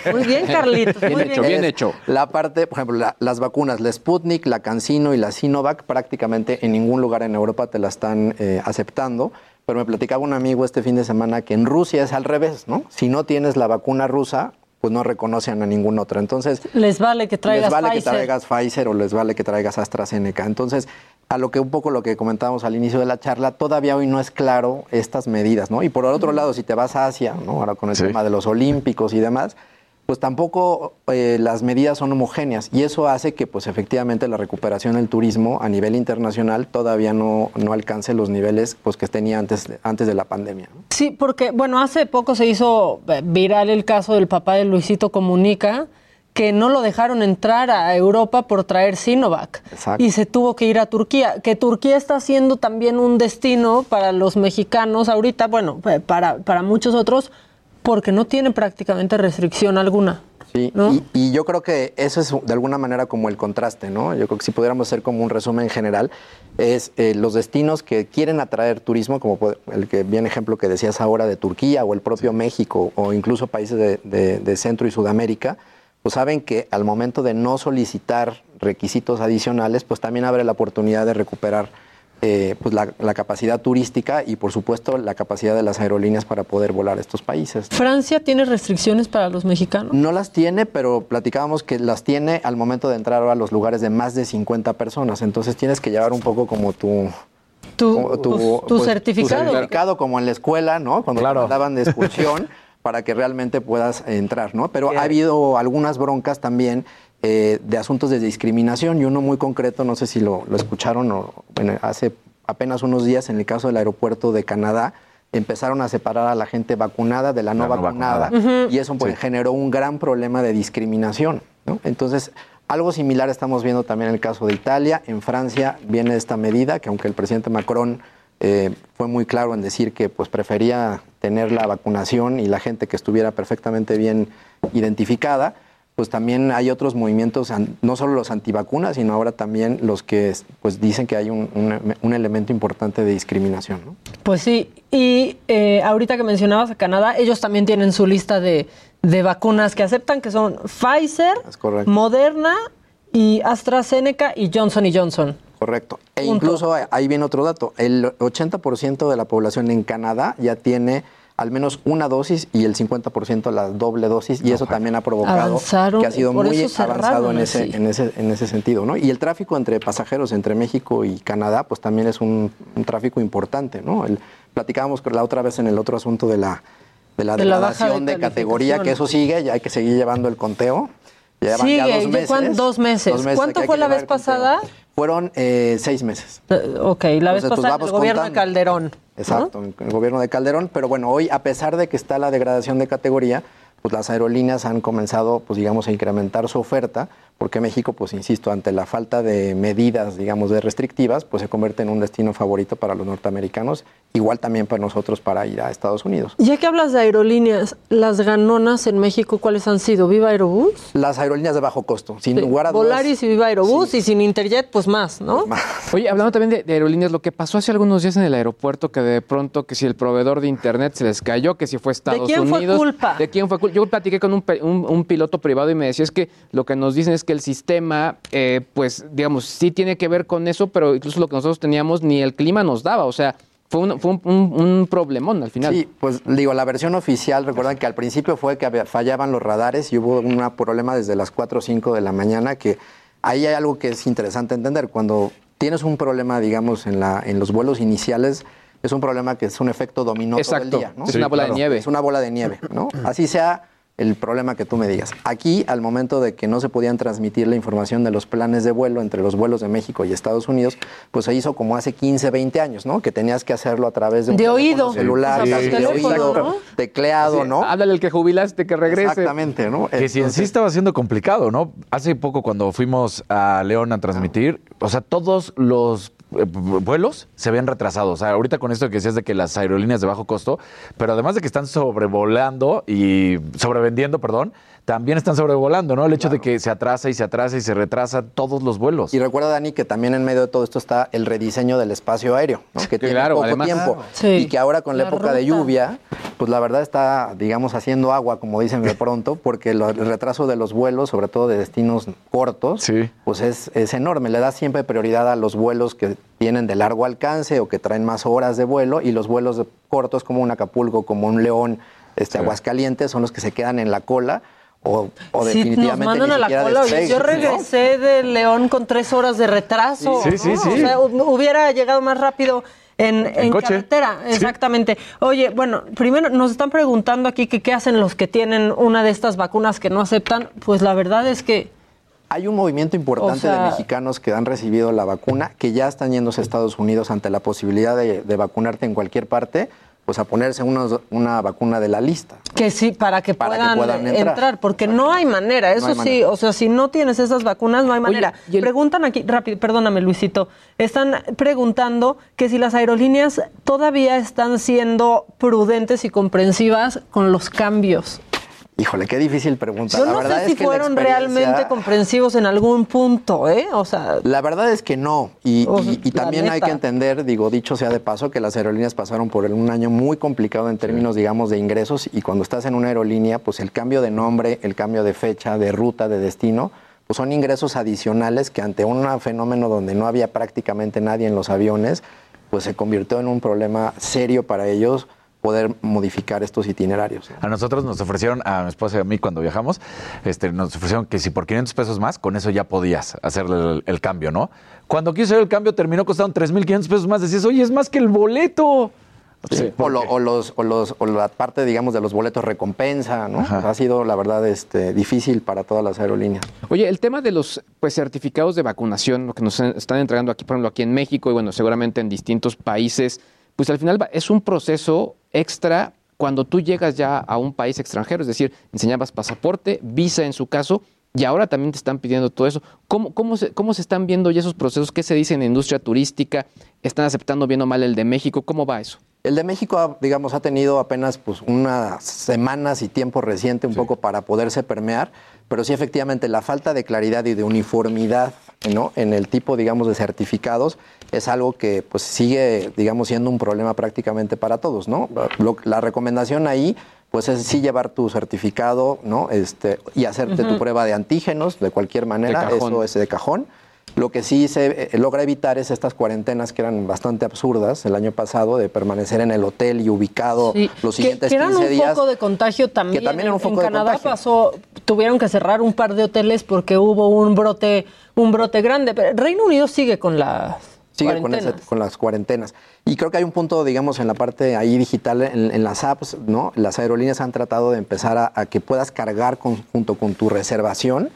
[laughs] Muy bien, Carlitos. muy bien. Es La parte, por ejemplo, la- las vacunas, la Sputnik, la CanSino y la Sinovac, prácticamente en ningún lugar en Europa te la están eh, aceptando. Pero me platicaba un amigo este fin de semana que en Rusia es al revés, ¿no? Si no tienes la vacuna rusa, pues no reconocen a ninguna otra. Entonces, Les vale que traigas les vale Pfizer. que traigas Pfizer o les vale que traigas AstraZeneca. Entonces, a lo que un poco lo que comentábamos al inicio de la charla, todavía hoy no es claro estas medidas, ¿no? Y por el otro lado, si te vas a Asia, ¿no? Ahora con el tema de los olímpicos y demás, pues tampoco eh, las medidas son homogéneas y eso hace que pues efectivamente la recuperación del turismo a nivel internacional todavía no, no alcance los niveles pues que tenía antes, de- antes de la pandemia. ¿no? Sí, porque, bueno, hace poco se hizo eh, viral el caso del papá de Luisito Comunica, que no lo dejaron entrar a Europa por traer Sinovac. Exacto. Y se tuvo que ir a Turquía. Que Turquía está siendo también un destino para los mexicanos ahorita, bueno, eh, para, para muchos otros, porque no tiene prácticamente restricción alguna. Sí, y, y yo creo que eso es de alguna manera como el contraste, ¿no? Yo creo que si pudiéramos hacer como un resumen general, es eh, los destinos que quieren atraer turismo, como el que bien ejemplo que decías ahora de Turquía o el propio México o incluso países de, de- de Centro y Sudamérica, pues saben que al momento de no solicitar requisitos adicionales, pues también abre la oportunidad de recuperar eh, pues la, la capacidad turística y por supuesto la capacidad de las aerolíneas para poder volar a estos países. ¿Francia tiene restricciones para los mexicanos? No las tiene, pero platicábamos que las tiene al momento de entrar a los lugares de más de 50 personas. Entonces tienes que llevar un poco como tu... Tu, como tu- tu certificado. Tu certificado como en la escuela, ¿no? Cuando te mandaban de [laughs] excursión para que realmente puedas entrar, ¿no? Pero ha habido algunas broncas también eh, de asuntos de discriminación y uno muy concreto, no sé si lo, lo escucharon o, bueno, hace apenas unos días en el caso del aeropuerto de Canadá, empezaron a separar a la gente vacunada de la no La no vacunada. vacunada. Y eso pues, Sí. generó un gran problema de discriminación. ¿no? Entonces, algo similar estamos viendo también en el caso de Italia. En Francia viene esta medida que aunque el presidente Macron eh, fue muy claro en decir que pues, prefería tener la vacunación y la gente que estuviera perfectamente bien identificada, pues también hay otros movimientos, no solo los antivacunas, sino ahora también los que pues, dicen que hay un, un- un elemento importante de discriminación. ¿no? Pues sí, y eh, ahorita que mencionabas a Canadá, ellos también tienen su lista de, de vacunas que aceptan, que son Pfizer. Moderna y AstraZeneca y Johnson y Johnson. Correcto. E Punto. incluso eh, ahí viene otro dato. El 80% de la población en Canadá ya tiene al menos una dosis y el 50% la doble dosis y eso también ha provocado Avanzaron, que ha sido muy avanzado en ese, en, ese, en ese sentido. ¿no? Y el tráfico entre pasajeros entre México y Canadá pues también es un, un tráfico importante. ¿no? El- platicábamos la otra vez en el otro asunto de la, de la De la baja degradación de de, categoría, que eso sigue, ya hay que seguir llevando el conteo. Ya van ya dos ¿ya meses. cuán- dos meses. Dos meses ¿Cuánto fue la vez pasada? Fueron eh, seis meses. Eh, ok, la vez Entonces, pues, pasada el gobierno de. Calderón. ¿no? Exacto, en el gobierno de Calderón. Pero bueno, hoy, a pesar de que está la degradación de categoría, pues las aerolíneas han comenzado, pues digamos, a incrementar su oferta, porque México, pues insisto, ante la falta de medidas, digamos, de restrictivas, pues se convierte en un destino favorito para los norteamericanos, igual también para nosotros para ir a Estados Unidos. Ya que hablas de aerolíneas, las ganonas en México, ¿cuáles han sido? ¿Viva Aerobús? Las aerolíneas de bajo costo, sin Sí, lugar a dudas. Volaris y Viva Aerobús, y sin Interjet, pues más, ¿no? [laughs] Oye, hablando también de, de aerolíneas, lo que pasó hace algunos días en el aeropuerto, que de pronto que si el proveedor de internet se les cayó, que si fue Estados quién fue Unidos. culpa? ¿De quién fue culpa? Yo platiqué con un, pe- un- un piloto privado y me decía es que lo que nos dicen es que el sistema, eh, pues, digamos, sí tiene que ver con eso, pero incluso lo que nosotros teníamos ni el clima nos daba. O sea, fue un, fue un, un- un problemón al final. Sí, pues digo, la versión oficial, recuerdan que al principio fue que había- fallaban los radares y hubo un problema desde las 4 o 5 de la mañana, que ahí hay algo que es interesante entender. Cuando tienes un problema, digamos, en, la, en los vuelos iniciales, es un problema que es un efecto dominó todo el día. ¿no? Es una bola de nieve. Es una bola de nieve, ¿no? Así sea el problema que tú me digas. Aquí, al momento de que no se podían transmitir la información de los planes de vuelo entre los vuelos de México y Estados Unidos, pues se hizo como hace 15, 20 años, ¿no? Que tenías que hacerlo a través de un De oído. celular, de oído, ¿no? tecleado, ¿no? Háblale el que jubilaste, que regrese. Exactamente, ¿no? Que si en sí estaba siendo complicado, ¿no? Hace poco cuando fuimos a León a transmitir, o sea, todos los vuelos se habían retrasado. O sea, ahorita con esto que decías de que las aerolíneas de bajo costo, pero además de que están sobrevolando y sobrevendiendo, perdón, también están sobrevolando, ¿no? El hecho de que se atrasa y se atrasa y se retrasa todos los vuelos. Y recuerda, Dani, que también en medio de todo esto está el rediseño del espacio aéreo, ¿no? que tiene claro, poco además. tiempo. Claro. Sí. Y que ahora con la, La época de lluvia, pues la verdad está, digamos, haciendo agua, como dicen de pronto, porque lo- el retraso de los vuelos, sobre todo de destinos cortos, Sí. pues es, es enorme. Le da siempre prioridad a los vuelos que vienen de largo alcance o que traen más horas de vuelo y los vuelos cortos como un Acapulco, como un León, este, Aguascalientes, son los que se quedan en la cola o, o Si nos definitivamente mandan ni a la siquiera cola, oye, despegue, yo ¿no? regresé de León con tres horas de retraso. Sí, sí, ¿no? sí. O sea, hu- hubiera llegado más rápido en, en coche. carretera, Sí. exactamente. Oye, bueno, primero nos están preguntando aquí que qué hacen los que tienen una de estas vacunas que no aceptan. Pues la verdad es que Hay un movimiento importante O sea- de mexicanos que han recibido la vacuna, que ya están yéndose a Estados Unidos ante la posibilidad de, de vacunarte en cualquier parte, pues a ponerse unos- una vacuna de la lista. Que sí, para que, Para que puedan, entrar. entrar. porque no hay manera, eso hay sí, manera. o sea, si no tienes esas vacunas, no hay manera. Preguntan aquí, rápido, perdóname Luisito, están preguntando que si las aerolíneas todavía están siendo prudentes y comprensivas con los cambios. Híjole, qué difícil pregunta. Yo la no verdad sé si es que fueron experiencia- realmente comprensivos en algún punto, ¿eh? O sea, La verdad es que no. Y, O y- y la también hay que entender, digo, dicho sea de paso, que las aerolíneas pasaron por un año muy complicado en términos, digamos, de ingresos. Y cuando estás en una aerolínea, pues el cambio de nombre, el cambio de fecha, de ruta, de destino, pues son ingresos adicionales que ante un fenómeno donde no había prácticamente nadie en los aviones, pues se convirtió en un problema serio para ellos poder modificar estos itinerarios. A nosotros nos ofrecieron, a mi esposa y a mí cuando viajamos, este, nos ofrecieron que si por 500 pesos más, con eso ya podías hacer el, el cambio, ¿no? Cuando quiso hacer el cambio terminó costando 3.500 pesos más. Decías, oye, es más que el boleto. Sí, o, lo- o los, o, los, o la parte, digamos, de los boletos recompensa, ¿no? Ha sido, la verdad, este, difícil para todas las aerolíneas. Oye, el tema de los pues, certificados de vacunación, lo que nos están entregando aquí, por ejemplo, aquí en México y bueno, seguramente en distintos países, pues al final es un proceso extra cuando tú llegas ya a un país extranjero, es decir, enseñabas pasaporte, visa en su caso, y ahora también te están pidiendo todo eso. ¿Cómo, cómo, se, ¿Cómo se están viendo ya esos procesos? ¿Qué se dice en la industria turística? ¿Están aceptando bien o mal el de México? ¿Cómo va eso? El de México, digamos, ha tenido apenas pues, unas semanas y tiempo reciente un poco para poderse permear, pero sí efectivamente la falta de claridad y de uniformidad ¿no? en el tipo, digamos, de certificados es algo que pues, sigue, digamos, siendo un problema prácticamente para todos, ¿no? Lo- la recomendación ahí pues es sí llevar tu certificado, ¿no? Este, y hacerte tu prueba de antígenos de cualquier manera, eso es de cajón. Lo que sí se eh, logra evitar es estas cuarentenas que eran bastante absurdas el año pasado, de permanecer en el hotel y ubicado Sí, los que, siguientes que eran 15 un días. foco de contagio también. también era un En- foco en de Canadá contagio. pasó, tuvieron que cerrar un par de hoteles porque hubo un brote, un brote grande. Pero Reino Unido sigue con las Sigue con, cuarentenas. ese- con las cuarentenas. Y creo que hay un punto, digamos, en la parte ahí digital, en, en las apps, ¿no? Las aerolíneas han tratado de empezar a, a que puedas cargar con- junto con tu reservación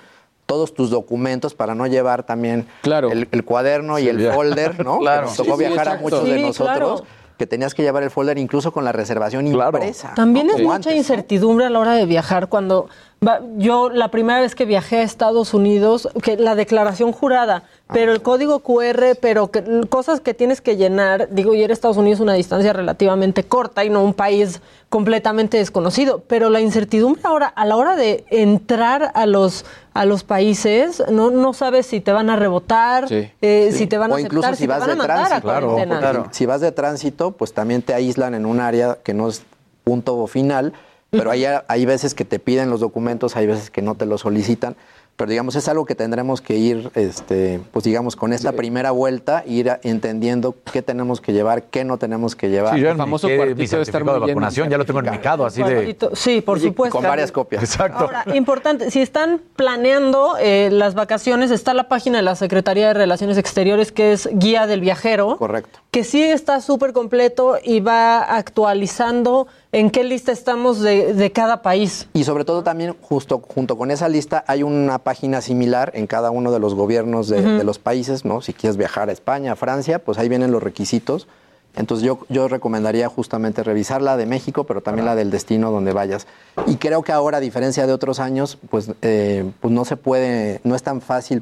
todos tus documentos para no llevar también el, el cuaderno y Sí, el ya. folder, [laughs] ¿no? Claro. Nos tocó Sí, sí, viajar a muchos de nosotros. claro. Que tenías que llevar el folder incluso con la reservación impresa. También ¿no? es mucha antes. incertidumbre a la hora de viajar. Cuando va- yo la primera vez que viajé a Estados Unidos, que la declaración jurada, pero el código QR, pero que, cosas que tienes que llenar, digo, y era Estados Unidos una distancia relativamente corta y no un país completamente desconocido, pero la incertidumbre ahora a la hora de entrar a los a los países, no, no sabes si te van a rebotar, Sí. eh, Sí. si te van a o incluso aceptar, si si te vas van a de mandar a tránsito. cuarentena. porque Si, si vas de tránsito, pues también te aíslan en un área que no es punto final, pero hay, hay veces que te piden los documentos, hay veces que no te los solicitan. Pero digamos, es algo que tendremos que ir, este, pues digamos, con esta primera vuelta, ir a- entendiendo qué tenemos que llevar, qué no tenemos que llevar. Sí, yo que mi certificado de vacunación ya lo tengo enmicado, así de... Sí, por supuesto. Con varias copias. Exacto. Ahora, importante, si están planeando eh, las vacaciones, está la página de la Secretaría de Relaciones Exteriores que es Guía del Viajero. Correcto. Que sí está súper completo y va actualizando en qué lista estamos de, de cada país. Y sobre todo también, justo junto con esa lista, hay una página similar en cada uno de los gobiernos de, los países, ¿no? Si quieres viajar a España, a Francia, pues ahí vienen los requisitos. Entonces yo, yo recomendaría justamente revisar la de México, pero también la del destino donde vayas. Y creo que ahora, a diferencia de otros años, pues, eh, pues no se puede, no es tan fácil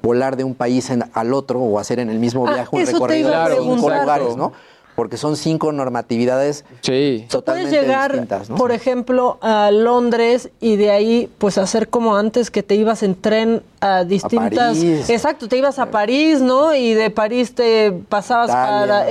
volar de un país en- al otro o hacer en el mismo Ah, viaje un recorrido a de lugares, ¿no? Porque son cinco normatividades Puedes totalmente llegar, distintas, ¿no? por ejemplo, a Londres y de ahí, pues, hacer como antes que te ibas en tren a distintas. París. Exacto, te ibas a París, ¿no? Y de París te pasabas Italia. para.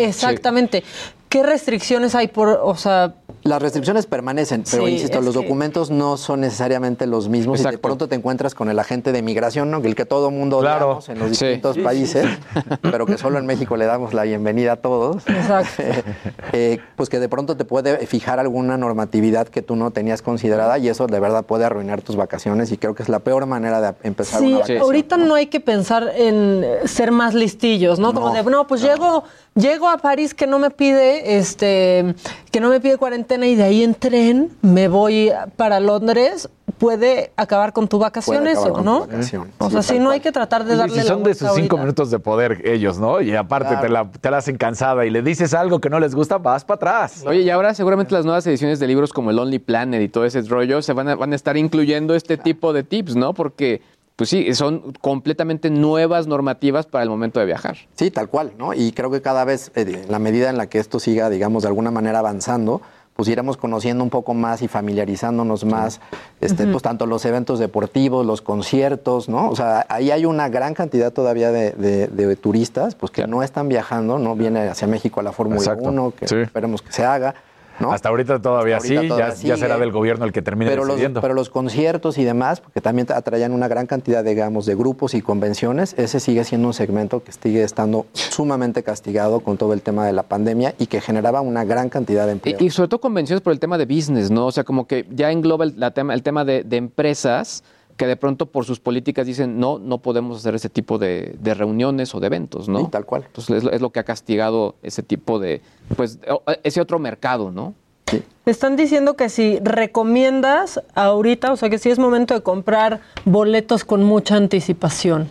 Sí. ¿Qué restricciones hay por, o sea, Las restricciones permanecen, pero Sí, insisto, los que- documentos no son necesariamente los mismos y de Exacto. pronto te encuentras con el agente de migración, ¿no? el que todo mundo odiamos en los Sí. distintos Sí, sí, países, [laughs] pero que solo en México le damos la bienvenida a todos. Exacto. [laughs] Eh, pues que de pronto te puede fijar alguna normatividad que tú no tenías considerada y eso de verdad puede arruinar tus vacaciones y creo que es la peor manera de empezar Sí, una vacación. ahorita no hay que pensar en ser más listillos, ¿no? Como No, de, no, pues llego, llego a París que no me pide, este, que no me pide cuarentena y de ahí en tren me voy para Londres, puede acabar con tu vacaciones acabar o con no. tu vacación. O Sí, sea, sí, no hay que tratar de Y darle si la son de sus cinco ahorita. minutos de poder ellos, ¿no? Y aparte Claro. te, la, te la hacen cansada y le dices algo que no les gusta, vas para atrás. Oye, y ahora seguramente las nuevas ediciones de libros como el Only Planet y todo ese rollo se van a, van a estar incluyendo este tipo de tips, ¿no? Porque, pues sí, son completamente nuevas normativas para el momento de viajar. Sí, tal cual, ¿no? Y creo que cada vez, eh, en la medida en la que esto siga, digamos, de alguna manera avanzando, pues iremos conociendo un poco más y familiarizándonos más, este, pues tanto los eventos deportivos, los conciertos, ¿no? O sea, ahí hay una gran cantidad todavía de, de- de turistas, pues que no están viajando, no viene hacia México a la Fórmula Exacto. 1, que Sí. esperemos que se haga. ¿No? Hasta ahorita todavía Hasta ahorita sí, todavía ya, será del gobierno el que termine pero los, decidiendo. pero los conciertos y demás, porque también atraían una gran cantidad, digamos, de grupos y convenciones, ese sigue siendo un segmento que sigue estando sumamente castigado con todo el tema de la pandemia y que generaba una gran cantidad de empleo. Y, y sobre todo convenciones por el tema de business, ¿no? O sea, como que ya engloba el, la tema, el tema de, de empresas que de pronto por sus políticas dicen, no, no podemos hacer ese tipo de, de reuniones o de eventos, ¿no? Sí, tal cual. Entonces es, lo- es lo que ha castigado ese tipo de, pues, ese otro mercado, ¿no? Están diciendo que si recomiendas ahorita, o sea, que si es momento de comprar boletos con mucha anticipación.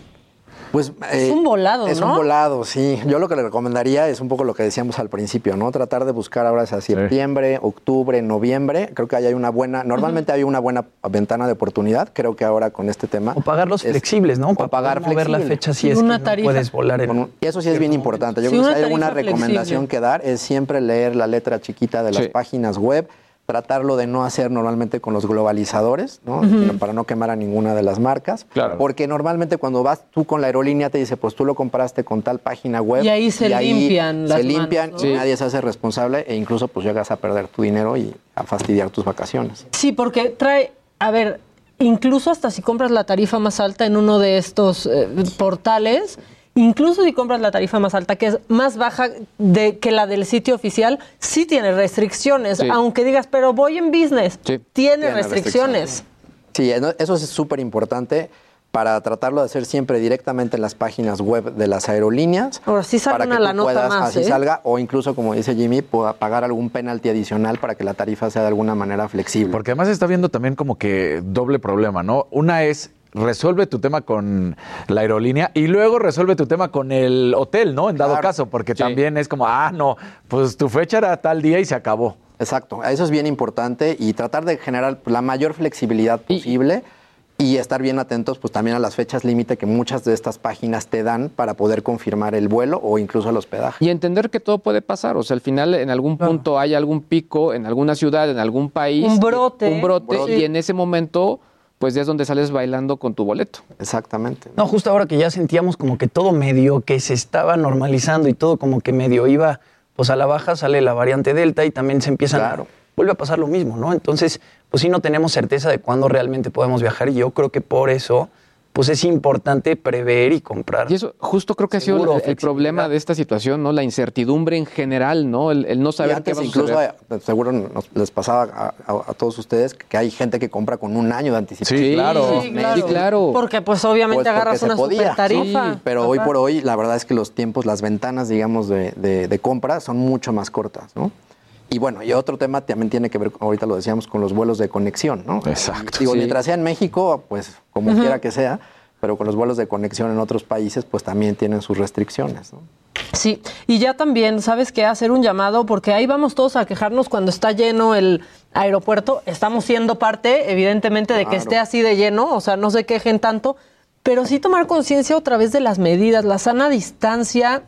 Pues, Es un volado, Es ¿no? un volado, sí. Yo lo que le recomendaría es un poco lo que decíamos al principio, ¿no? Tratar de buscar ahora hacia septiembre, octubre, noviembre. Creo que ahí hay una buena, normalmente hay una buena ventana de oportunidad. Creo que ahora con este tema. O pagarlos es- flexibles, ¿no? O Para pagar poder mover la fecha si es que no puedes volar en un- y eso sí es bien importante. Yo Sí, creo que si hay alguna recomendación flexible. que dar es siempre leer la letra chiquita de las Sí. páginas web, tratarlo de no hacer normalmente con los globalizadores, ¿no? Para no quemar a ninguna de las marcas. Porque normalmente cuando vas tú con la aerolínea te dice, pues tú lo compraste con tal página web. Y ahí se limpian las Se limpian manos, y nadie se hace responsable e incluso pues llegas a perder tu dinero y a fastidiar tus vacaciones. Sí, porque trae, a ver, incluso hasta si compras la tarifa más alta en uno de estos eh, portales, incluso si compras la tarifa más alta, que es más baja de, que la del sitio oficial, sí tiene restricciones, Sí. aunque digas, pero voy en business, tiene, Tiene restricciones. Sí, eso es súper importante para tratarlo de hacer siempre directamente en las páginas web de las aerolíneas. Ahora sí para una que la tú nota puedas, más, así ¿eh? salga, o incluso, como dice Jimmy, pueda pagar algún penalti adicional para que la tarifa sea de alguna manera flexible. Porque además está viendo también como que doble problema, ¿no? Una es resuelve tu tema con la aerolínea y luego resuelve tu tema con el hotel, ¿no? En dado Claro. caso, porque también es como, ah, no, pues tu fecha era tal día y se acabó. Exacto, eso es bien importante y tratar de generar la mayor flexibilidad posible y estar bien atentos pues también a las fechas límite que muchas de estas páginas te dan para poder confirmar el vuelo o incluso el hospedaje. Y entender que todo puede pasar. O sea, al final, en algún punto hay algún pico, en alguna ciudad, en algún país. Un brote. Un brote. Brote. Y en ese momento, pues ya es donde sales bailando con tu boleto. Exactamente. No, justo ahora que ya sentíamos como que todo medio que se estaba normalizando y todo como que medio iba pues a la baja, sale la variante Delta y también se empiezan a... Vuelve a pasar lo mismo, ¿no? Entonces, pues sí no tenemos certeza de cuándo realmente podemos viajar y yo creo que por eso pues es importante prever y comprar. Y eso justo creo que ha sido el, el problema de esta situación, ¿no? La incertidumbre en general, ¿no? El, el no Y saber qué va a incluso, suceder. eh, seguro nos- les pasaba a, a- a todos ustedes que hay gente que compra con un año de anticipación. Sí, claro. Sí, claro. Sí, claro. Porque pues obviamente Pues, agarras una podía. super tarifa. Sí, pero hoy por hoy la verdad es que los tiempos, las ventanas, digamos, de, de- de compra son mucho más cortas, ¿no? Y bueno, y otro tema también tiene que ver, ahorita lo decíamos, con los vuelos de conexión, ¿no? Exacto. Digo, Sí. mientras sea en México, pues como quiera que sea, pero con los vuelos de conexión en otros países, pues también tienen sus restricciones, ¿no? Sí, y ya también, ¿sabes qué? Hacer un llamado, porque ahí vamos todos a quejarnos cuando está lleno el aeropuerto. Estamos siendo parte, evidentemente, de que esté así de lleno, o sea, no se quejen tanto, pero sí tomar conciencia otra vez de las medidas, la sana distancia.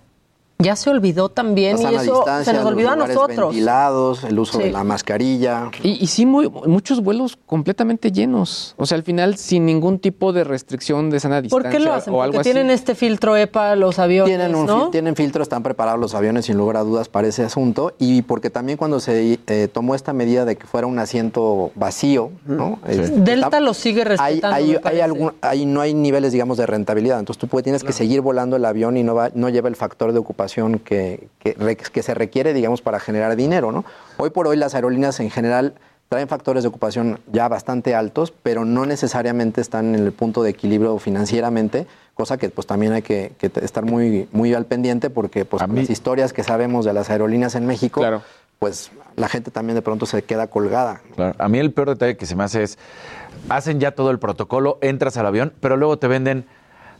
Ya se olvidó también La y eso se nos los olvidó a nosotros. ventilados, el uso Sí. de la mascarilla. Y, y sí, muy- muchos vuelos completamente llenos. O sea, al final sin ningún tipo de restricción de sana ¿Por distancia qué lo hacen? o algo Porque así. tienen este filtro EPA los aviones, Tienen, un ¿no? fil- tienen filtro, están preparados los aviones sin lugar a dudas para ese asunto y porque también cuando se eh, tomó esta medida de que fuera un asiento vacío, ¿no? Este, Delta está- lo sigue respetando. hay, algún- hay- no hay niveles, digamos, de rentabilidad. Entonces tú puedes- tienes que seguir volando el avión y no, va, no lleva el factor de ocupación que, que, re- que se requiere, digamos, para generar dinero, ¿no? Hoy por hoy las aerolíneas en general traen factores de ocupación ya bastante altos, pero no necesariamente están en el punto de equilibrio financieramente, cosa que pues también hay que, que estar muy, muy al pendiente porque pues las historias que sabemos de las aerolíneas en México, pues la gente también de pronto se queda colgada. Claro. A mí el peor detalle que se me hace es, hacen ya todo el protocolo, entras al avión, pero luego te venden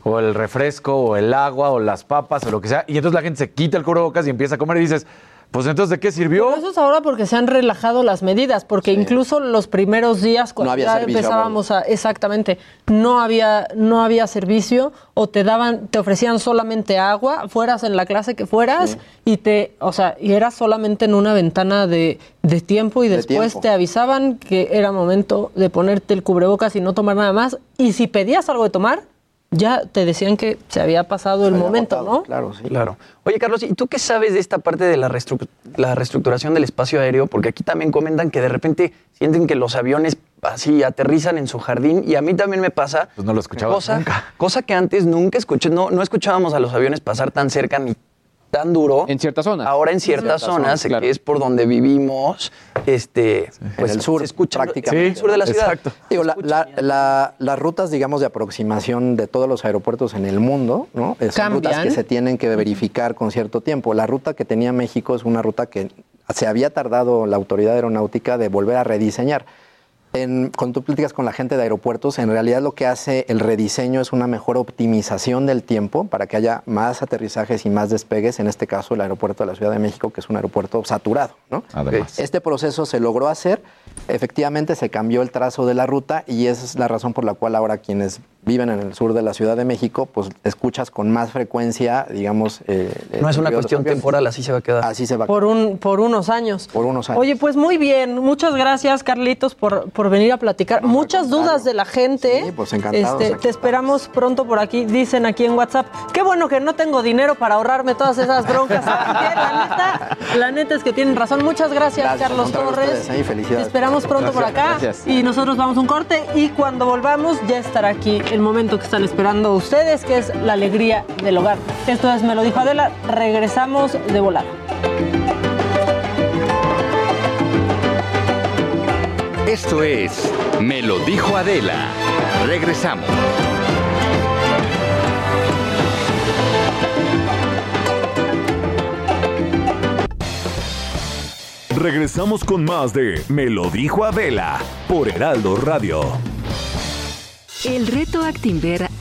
o el refresco o el agua o las papas o lo que sea, y entonces la gente se quita el cubrebocas y empieza a comer y dices, pues entonces ¿de qué sirvió? Pero eso es ahora porque se han relajado las medidas, porque incluso los primeros días cuando No había ya empezábamos a, exactamente, no había no había servicio o te daban te ofrecían solamente agua, fueras en la clase que fueras y te, o sea, y era solamente en una ventana de, de tiempo y De después tiempo. te avisaban que era momento de ponerte el cubrebocas y no tomar nada más y si pedías algo de tomar ya te decían que se había pasado el momento, ¿no? Claro, sí. Claro. Oye, Carlos, ¿y tú qué sabes de esta parte de la, restru- la reestructuración del espacio aéreo? Porque aquí también comentan que de repente sienten que los aviones así aterrizan en su jardín y a mí también me pasa. Pues no lo escuchaba cosa, nunca. cosa que antes nunca escuché, no, no escuchábamos a los aviones pasar tan cerca ni tan duro. En ciertas zonas. Ahora en ciertas ciertas zonas, zonas, claro. que es por donde vivimos, este, pues en el sur, se escucha prácticamente. en el sur de la ciudad. Digo, la- la- la- las rutas, digamos, de aproximación de todos los aeropuertos en el mundo, ¿no? Eh, Son rutas que se tienen que verificar con cierto tiempo. La ruta que tenía México es una ruta que se había tardado la autoridad aeronáutica de volver a rediseñar. En, cuando tú platicas con la gente de aeropuertos, en realidad lo que hace el rediseño es una mejor optimización del tiempo para que haya más aterrizajes y más despegues, en este caso el aeropuerto de la Ciudad de México, que es un aeropuerto saturado. ¿no? Además. Este proceso se logró hacer, efectivamente se cambió el trazo de la ruta y esa es la razón por la cual ahora quienes viven en el sur de la Ciudad de México, pues escuchas con más frecuencia, digamos... eh, No es una cuestión temporal, así se va a quedar. Así se va a Por, un, por unos años. Por unos años. Oye, pues muy bien. Muchas gracias, Carlitos, por, por venir a platicar. Muchas dudas de la gente. Sí, pues encantados, Este, te esperamos pronto por aquí. Dicen aquí en WhatsApp. Qué bueno que no tengo dinero para ahorrarme todas esas broncas. [laughs] La neta, la neta es que tienen razón. Muchas gracias, Gracias, Carlos Torres. Y felicidades. Te esperamos pronto por acá. gracias. Y nosotros vamos a un corte. Y cuando volvamos, ya estará aquí el momento que están esperando ustedes, que es la alegría del hogar. Esto es Me lo dijo Adela. Regresamos de volada. Esto es Me lo dijo Adela. Regresamos. Regresamos con más de Me lo dijo Adela por Heraldo Radio. El reto Actinver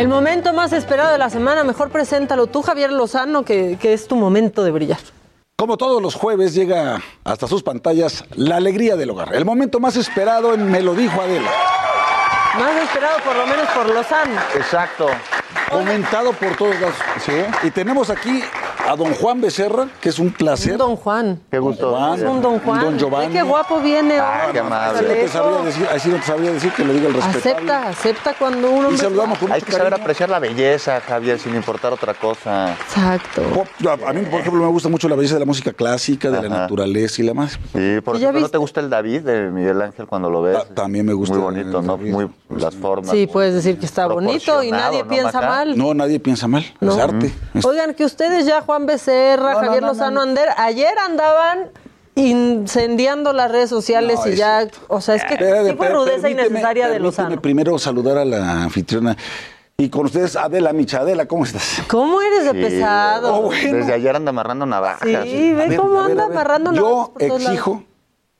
El momento más esperado de la semana, mejor preséntalo tú, Javier Lozano, que, que es tu momento de brillar. Como todos los jueves llega hasta sus pantallas la alegría del hogar. El momento más esperado en Me lo dijo Adela. Más esperado por lo menos por Lozano. Exacto. Comentado por todos lados. Sí. Y tenemos aquí a don Juan Becerra, que es un placer. Un don Juan. Qué gusto. Es un don Juan. Don Giovanni. Ve qué guapo viene Ah, qué amable. No te sabría decir, así no te sabría decir que lo diga el respetable. Acepta, acepta cuando uno... Y saludamos con Hay que saber apreciar la belleza, Javier, sin importar otra cosa. Exacto. A a mí, por ejemplo, me gusta mucho la belleza de la música clásica, de la naturaleza y la más. Sí, por ¿Y ya ejemplo, ¿no te gusta el David de Miguel Ángel cuando lo ves? también me gusta Muy bonito, ¿no? Muy las formas. Sí, puedes decir que está bonito y nadie ¿no, piensa Maca? mal. No, nadie piensa mal. No. Es arte. Oigan, que ustedes ya, Juan Becerra, No, no, Javier no, Lozano no. Ander, ayer andaban incendiando las redes sociales No, y es- ya, o sea, es que sí fue rudeza innecesaria de Lozano. primero saludar a la anfitriona Y con ustedes, Adela Michadela, ¿cómo estás? ¿Cómo eres de Sí, pesado? Oh, bueno. Desde ayer anda amarrando navajas. Sí, ve cómo ver, anda amarrando Yo navajas todos exijo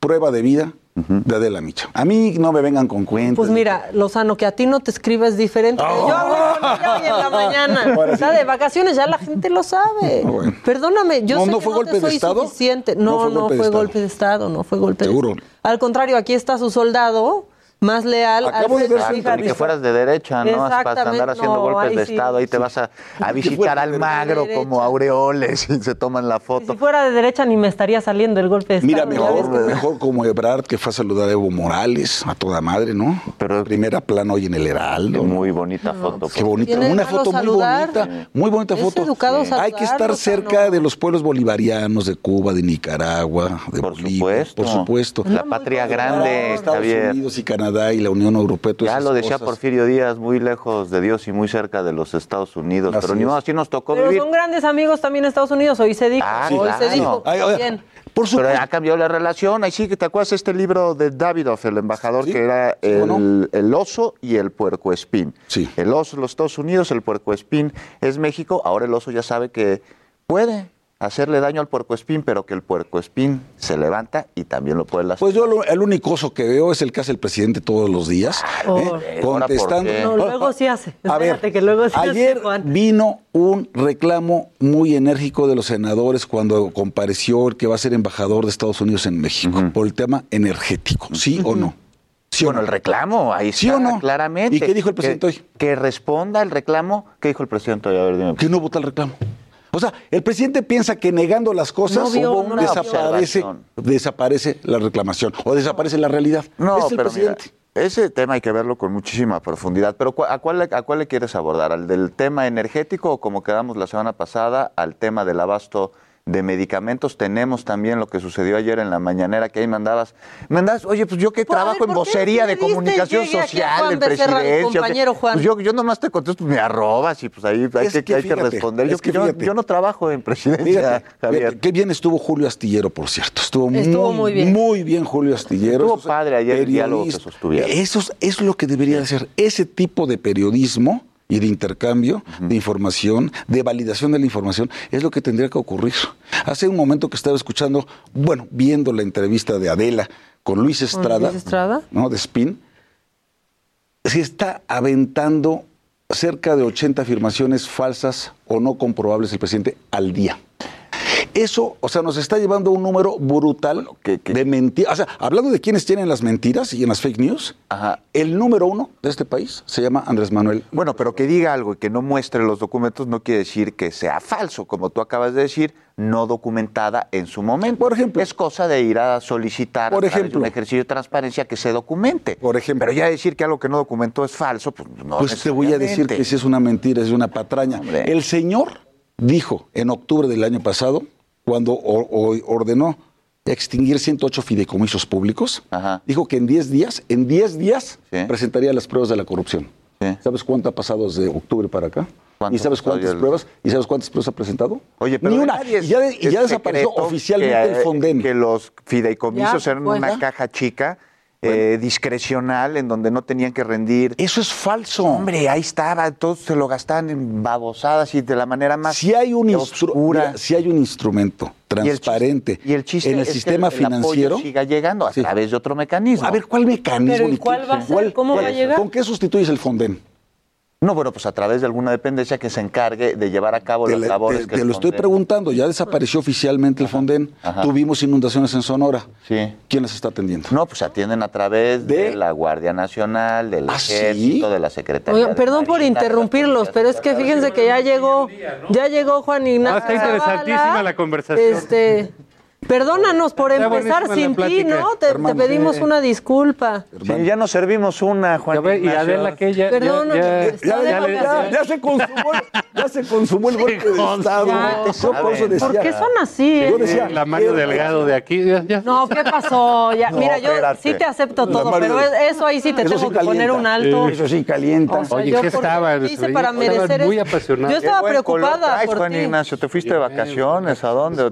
prueba de vida de Adela Micha. A mí no me vengan con cuentos. Pues mira, Lozano, que a ti no te escribes diferente. Yo hablé con ella hoy en la [laughs] mañana. Está sí. de vacaciones, ya la gente lo sabe. Perdóname, yo No, sé no que fue no golpe te de soy Estado. suficiente. No No, fue no golpe de fue Estado. golpe de Estado, no fue golpe Seguro. de Estado. Al contrario, aquí está su soldado más leal. Acabo de Alfredo, ver ni que fueras de derecha, ¿no? Vas a Exactamente, andar haciendo no, golpes de sí. Estado, ahí te vas a, [laughs] a visitar al magro como aureoles [laughs] y se toman la Si foto. fuera de derecha ni me estaría saliendo el golpe de Mira, Estado. ves mejor, que- mejor como Ebrard que fue a saludar a Evo Morales, a toda madre, ¿no? Pero primera plana hoy en el Heraldo. Muy bonita foto. Qué bonita, ¿Tiene una foto muy bonita, muy bonita Es foto. educado Hay que estar cerca de los pueblos bolivarianos de Cuba, de Nicaragua, de Bolivia, por supuesto. La patria grande, Estados Javier. Unidos y Canadá y la Unión Europea. todas Ya esas lo decía cosas. Porfirio Díaz, muy lejos de Dios y muy cerca de los Estados Unidos. Así pero ni modo, así nos tocó Pero vivir. son grandes amigos también Estados Unidos. Hoy se dijo. Ah, hoy se claro. dijo. Ay, oye, Bien. Pero ha cambiado la relación. Ahí sí que te acuerdas este libro de Davidoff, el embajador, que era el, el oso y el puercoespín. Sí. El oso los Estados Unidos, el puercoespín es México. Ahora el oso ya sabe que puede hacerle daño al puercoespín, pero que el puercoespín se levanta y también lo puede lastimar. Pues yo lo- el único oso que veo es el que hace el presidente todos los días, Oh. ¿eh? contestando. No, luego sí hace. [laughs] A ver, Espérate que luego sí hace, ayer Juan. vino un reclamo muy enérgico de los senadores cuando compareció el que va a ser embajador de Estados Unidos en México por el tema energético, ¿sí o no? ¿Sí bueno, el reclamo, ahí ¿Sí está, o no? claramente. ¿Y qué dijo el Que- presidente hoy? Que responda el reclamo. ¿Qué dijo el presidente hoy? A ver, dime. Que no vota el reclamo. O sea, el presidente piensa que negando las cosas No vio una desaparece, desaparece la reclamación o desaparece la realidad. No, es el pero mira, ese tema hay que verlo con muchísima profundidad. Pero ¿cu- ¿a cuál, le- ¿a cuál le quieres abordar? ¿Al del tema energético o como quedamos la semana pasada, al tema del abasto de medicamentos? Tenemos también lo que sucedió ayer en la mañanera, que ahí mandabas, mandabas, oye, pues yo que Pues, a trabajo ver, en ¿por qué vocería de comunicación social, mi presidencia. Pues yo, yo nomás te contesto, me arrobas y pues ahí hay, que, que hay que responder. Yo, que yo- no trabajo en presidencia, Fíjate, Javier. fíjate, qué bien estuvo Julio Astillero, por cierto. Estuvo, Estuvo muy bien. Muy bien Julio Astillero. Estuvo padre ayer el diálogo que sostuvieron. Eso es, es lo que debería de ser. Ese tipo de periodismo y de intercambio de información, de validación de la información, es lo que tendría que ocurrir. Hace un momento que estaba escuchando, bueno, viendo la entrevista de Adela con Luis Estrada, Luis Estrada? ¿no? de Spin, se está aventando cerca de 80 afirmaciones falsas o no comprobables el presidente al día. Eso, o sea, nos está llevando a un número brutal de mentiras. O sea, hablando de quienes tienen las mentiras y en las fake news, el número uno de este país se llama Andrés Manuel. Bueno, pero que diga algo y que no muestre los documentos no quiere decir que sea falso, como tú acabas de decir, no documentada en su momento. Por ejemplo. Es cosa de ir a solicitar Por ejemplo. un ejercicio de transparencia que se documente. Por ejemplo. Pero ya decir que algo que no documentó es falso, pues no Pues te voy a decir que si es una mentira, es una patraña. Hombre. El señor dijo en octubre del año pasado, cuando o- o- ordenó extinguir 108 fideicomisos públicos, dijo que en 10 días, en 10 días, presentaría las pruebas de la corrupción. ¿Sabes cuánto ha pasado desde octubre para acá? ¿Y sabes cuántas el- pruebas? ¿Y sabes cuántas pruebas ha presentado? Oye, pero Ni una. nadie es- y ya, de- y es ya desapareció oficialmente que, el Fonden. Que los fideicomisos Ya, eran pues. una caja chica. Eh, discrecional en donde no tenían que rendir. Eso es falso. Hombre, ahí estaba, todos se lo gastaban en babosadas y de la manera más Si hay un, oscura. mira, si hay un instrumento Y el chiste- transparente Y el chiste en el es que sistema el apoyo financiero. siga llegando a través de otro mecanismo. A ver, ¿cuál mecanismo? Pero va a ser? ¿Cómo va a llegar? ¿Con qué sustituyes el Fonden? No, bueno, pues a través de alguna dependencia que se encargue de llevar a cabo Te, las labores te- que te lo estoy preguntando, ya desapareció oficialmente el Fonden. Ajá. Tuvimos inundaciones en Sonora. Sí. ¿Quién las está atendiendo? No, pues atienden a través de, la Guardia Nacional, del ¿Ah, sí? Ejército, de la Secretaría. Perdón por Marina, interrumpirlos, pero es que fíjense que ya llegó, ya llegó Juan Ignacio. Ah, está interesantísima Zavala. la conversación. Este, perdónanos por Está empezar sin ti. ¿no? Te, pedimos sí. una disculpa. Sí, ya nos servimos una, Juan Ya ve, y. Adela que ya, Perdón, ya, ya- está Ya, de ya- vacaciones. ya- ya se consumó, ya se consumó el golpe de Estado. Ya. Yo por eso decía, ¿Por qué son así? Yo eh? decía, la Mario Delgado de aquí. ya- ya. No, ¿qué pasó? Ya, No, mira, yo espérate. sí te acepto todo, Mario- pero es- eso ahí sí te tengo sí que poner un alto. Eso sí calienta. O sea, Oye, yo ¿qué estaba? ¿qué hice para merecer muy esto? apasionado. Yo estaba preocupada Juan. Ignacio, ¿te fuiste de vacaciones? ¿A dónde?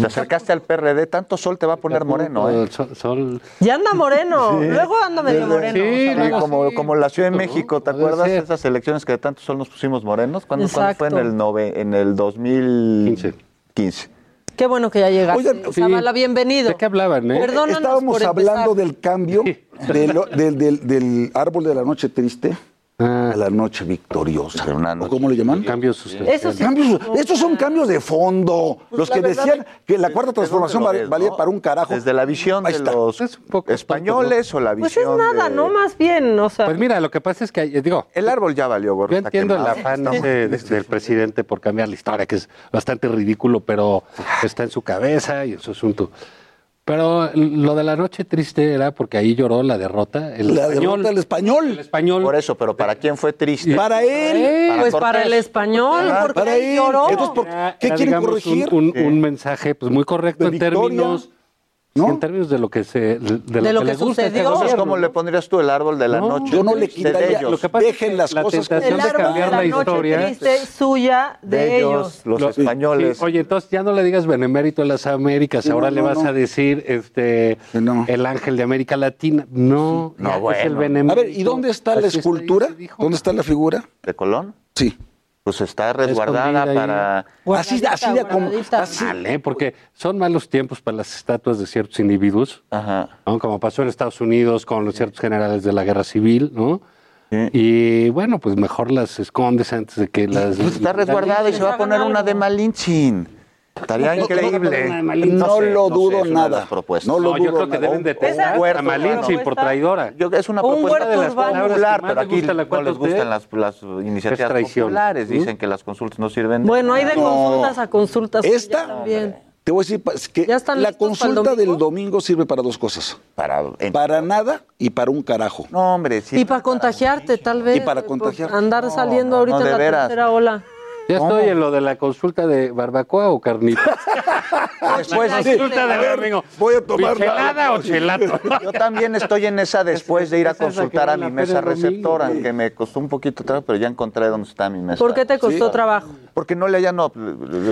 Te acercaste al PRD, tanto sol te va a poner moreno. ¿eh? Sol. Ya anda moreno, [laughs] luego anda medio moreno. Sí, como, como, la Ciudad de México, ¿te acuerdas de esas elecciones que de tanto sol nos pusimos morenos? ¿Cuándo, fue? En el, nove, en el 2015. 15. Qué bueno que ya llegaste. Oigan, sí. Zavala, bienvenido. ¿De qué hablaban? Eh? Perdónanos Estábamos hablando del cambio del, del, del árbol de la noche triste Ah. A la noche victoriosa. Noche ¿O cómo lo llaman? Cambios Esos, cambios, estos son cambios de fondo. Pues los que decían que la cuarta transformación valía para un carajo. Desde la visión de los españoles o la visión. Pues es nada, ¿no? Más bien, o sea. Pues mira, lo que pasa es que, eh, digo. El árbol ya valió, gordo. Yo entiendo el afán de, del presidente por cambiar la historia, que es bastante ridículo, pero está en su cabeza y en su asunto. Pero lo de la noche triste era porque ahí lloró la derrota. El la español, derrota del español. El español. Por eso, pero ¿para quién fue triste? Para él. Para pues Cortés. para el español, ah, porque para él. lloró. Entonces, ¿por ¿qué era, quieren corregir? Un, un, sí. un, mensaje pues, muy correcto de en victoria. términos ¿No? Sí, en términos de lo que se de lo, de lo que, que le sucedió. Este ¿cómo le pondrías tú el árbol de la no, noche? Yo no le quitaría. Ellos. Lo que pasa Dejen las la cosas. El árbol de cambiar de la, la noche historia triste suya de, de ellos, ellos, los españoles. Sí, oye, entonces ya no le digas benemérito a las Américas. Ahora no, le vas a decir este el ángel de América Latina. No, no bueno. es el benemérito. A ver, ¿y dónde está la escultura? ¿Dónde está la figura? De Colón. Sí pues está resguardada para... Pues así, así de como... Así, ¿eh? Porque son malos tiempos para las estatuas de ciertos individuos, Ajá. como pasó en Estados Unidos con los ciertos generales de la guerra civil, ¿no? Y bueno, pues mejor las escondes antes de que las... Pues está resguardada y se va a poner una de Malinchin. Estaría increíble. No lo dudo nada. No lo yo creo que deben de tener a Malín por traidora. Es una un propuesta de las popular, pero aquí no les gustan las, iniciativas populares. Dicen ¿Mm? que las consultas no sirven. Bueno, hay de consultas a consultas. Pues, Esta también. Te voy a decir que la consulta del domingo sirve para dos cosas. Para, para nada y para un carajo. No, hombre, sí. Y para, contagiarte, tal vez. Y para pues, contagiarte. Andar saliendo ahorita de la veras. tercera ola. Ya estoy en lo de la consulta de barbacoa o carnitas. [laughs] después de Bermingo. Voy a tomar ¿Chelada o chelato? Yo también estoy en esa después de ir a consultar a mi mesa receptora, que me costó un poquito trabajo, pero ya encontré dónde está mi mesa. ¿Por qué te costó trabajo? Porque no le ya no.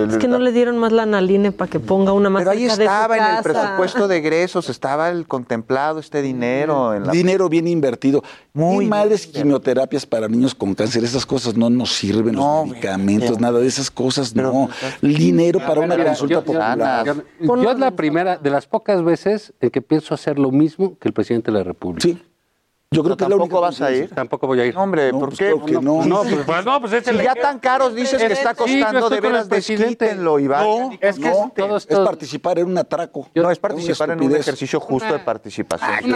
Es que no le dieron más la analine para que ponga una más Pero ahí estaba en el presupuesto de egresos, estaba el contemplado este dinero. Mm. Dinero bien invertido. Muy y madres bien. quimioterapias para niños con cáncer, esas cosas no nos sirven, no, medicamentos, nada de esas cosas, no. Dinero para una consulta yo yo es la primera, de las pocas veces en que pienso hacer lo mismo que el presidente de la República. Sí. Yo creo Pero que tampoco vas a ir. Tampoco voy a ir. No, hombre, ¿por pues qué? No, pues, [laughs] pues, no, si ya tan caros dices que está costando sí, de veras, desquítenlo, Iván. No, es que todo, es, es participar en un atraco. No, es participar en un ejercicio justo de participación.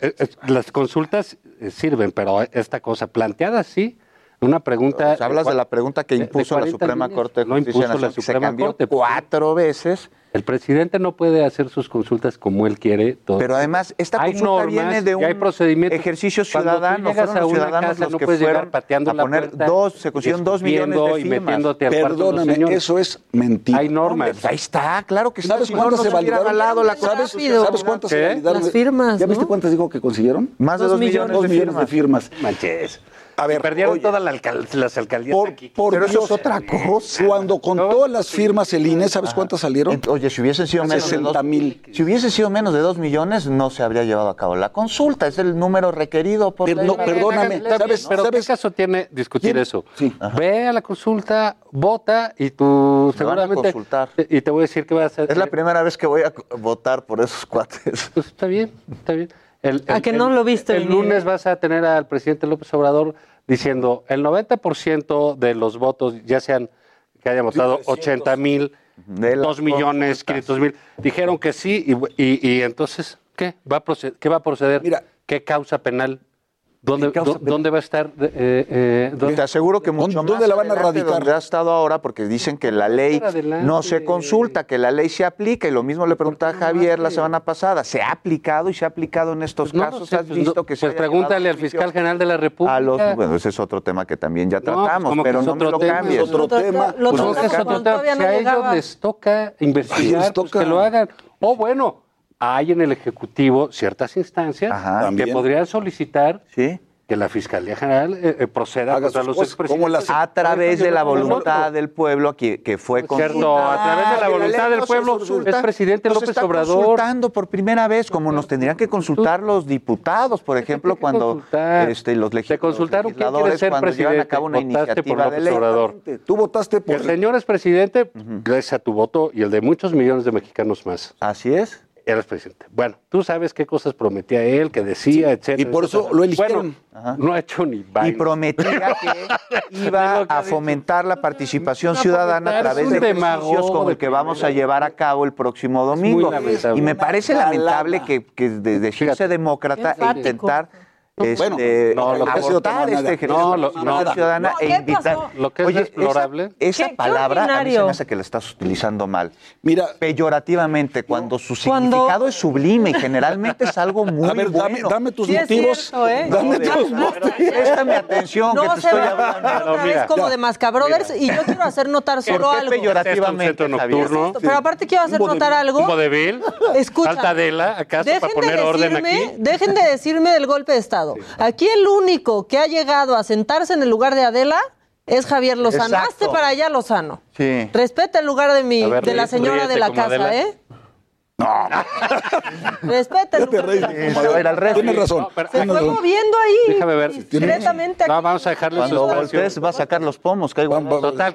Eh, eh, las consultas eh, sirven, pero esta cosa planteada sí una pregunta. Pues hablas de, de, la pregunta que impuso la Suprema. Corte de Justicia no impuso la Suprema se cambió Corte, cuatro veces. El presidente no puede hacer sus consultas como él quiere. Todo. Pero además, esta hay consulta normas, viene de un hay ejercicio ciudadano. Cuando tú llegas a una ciudadanos casa, los no que puedes llegar pateando a poner la puerta, dos, se consiguieron dos millones de firmas. Y metiéndote al Perdóname, de eso es mentira. Hay normas. Hombre, pues ahí está, claro que sí. ¿Sabes cuántas se validaron? La ¿Sabes, ¿Sabes cuántas se validaron? Las firmas. ¿Ya viste cuántas dijo que consiguieron? Más de dos millones de firmas. Manches. A perdieron todas las alcaldías. Por, aquí. por Pero eso es otra cosa. Cuando contó todas las firmas el INE, ¿sabes cuántas salieron? Oye, si hubiesen sido menos 60, de dos, mil. Si hubiese sido menos de 2 millones, no se habría llevado a cabo la consulta. Es el número requerido por no, perdóname. ¿sabes, Pero ¿sabes? ¿qué caso tiene discutir eso? Sí. Ve a la consulta, vota y tú me seguramente... Van a consultar. Y te voy a decir que vas a hacer. Es la primera vez que voy a votar por esos cuates. Pues está bien, está bien. El, ah, el, ¿A que no el, lo viste? El lunes eh. vas a tener al presidente López Obrador diciendo el 90% de los votos, ya sean que hayan votado 80 mil, 2 millones, 500 mil, dijeron que sí y, y, y entonces, ¿qué va, a proceder, ¿qué va a proceder? Mira, ¿Qué causa penal? ¿Dónde, va a estar? Eh, eh. Te aseguro que mucho ¿Dónde la van a radicar? Donde ha estado ahora, porque dicen que la ley no se consulta, que la ley se aplica, y lo mismo le preguntaba a Javier la semana pasada. ¿Se ha aplicado y se ha aplicado en estos pues casos? Pues no, visto que se Pues pregúntale al fiscal general de la República. Bueno, ah. ese es otro tema que también ya pues tratamos, pero no me lo tema, cambies. Otro tema. Lo pues es otro tema. Si a ellos les toca investigar, pues que lo hagan. O oh, bueno, hay en el Ejecutivo ciertas instancias Ajá, que podrían solicitar ¿Sí? que la Fiscalía General eh, eh, proceda Haga contra los expresidentes. A través de la voluntad del pueblo que fue con... Cierto, a través de la ah, voluntad del pueblo, el presidente López está Obrador... consultando por primera vez, como nos tendrían que consultar los diputados, por ejemplo, cuando este, los, legis, consultaron los legisladores ser cuando llevan a cabo una iniciativa de. Obrador. Tú votaste por... El señor es presidente, uh -huh. gracias a tu voto y el de muchos millones de mexicanos más. Así es. Eras presidente. Bueno, tú sabes qué cosas prometía él, que decía, etcétera. Y por eso lo eligieron. No ha hecho ni vaina. Y prometía que [laughs] iba a fomentar la participación ciudadana a través de ejercicios como el que vamos a llevar a cabo el próximo domingo. Y me parece lamentable que, que de decirse demócrata e intentar bueno, este, no, lo que ha sido tan este no, lo, no, ciudadana e invitar. Lo que es Oye, explorable. Esa, palabra a mí se me hace que la estás utilizando mal. Mira, peyorativamente cuando su significado es sublime y generalmente es algo muy A ver, bueno. dame, tus motivos. Cierto, ¿eh? Dame tus motivos. Préstame atención que te estoy hablando. Otra vez como de Mascabrothers y yo quiero hacer notar solo algo. peyorativamente. Pero aparte quiero hacer notar algo. Un vodevil. Escucha. Faltadela, acaso para poner orden aquí. Dejen de decirme del golpe de estado. Aquí el único que ha llegado a sentarse en el lugar de Adela es Javier Lozano. Hazte para allá, Lozano. Sí. Respeta el lugar de mi, de la señora de la casa, ¿eh? No. [laughs] Respeta. Ya te reí, Tienes razón. Se fue moviendo ahí. Déjame ver. Discretamente. No, vamos a dejarle Cuando Cortés va a sacar los pomos. Que hay Juan, Total,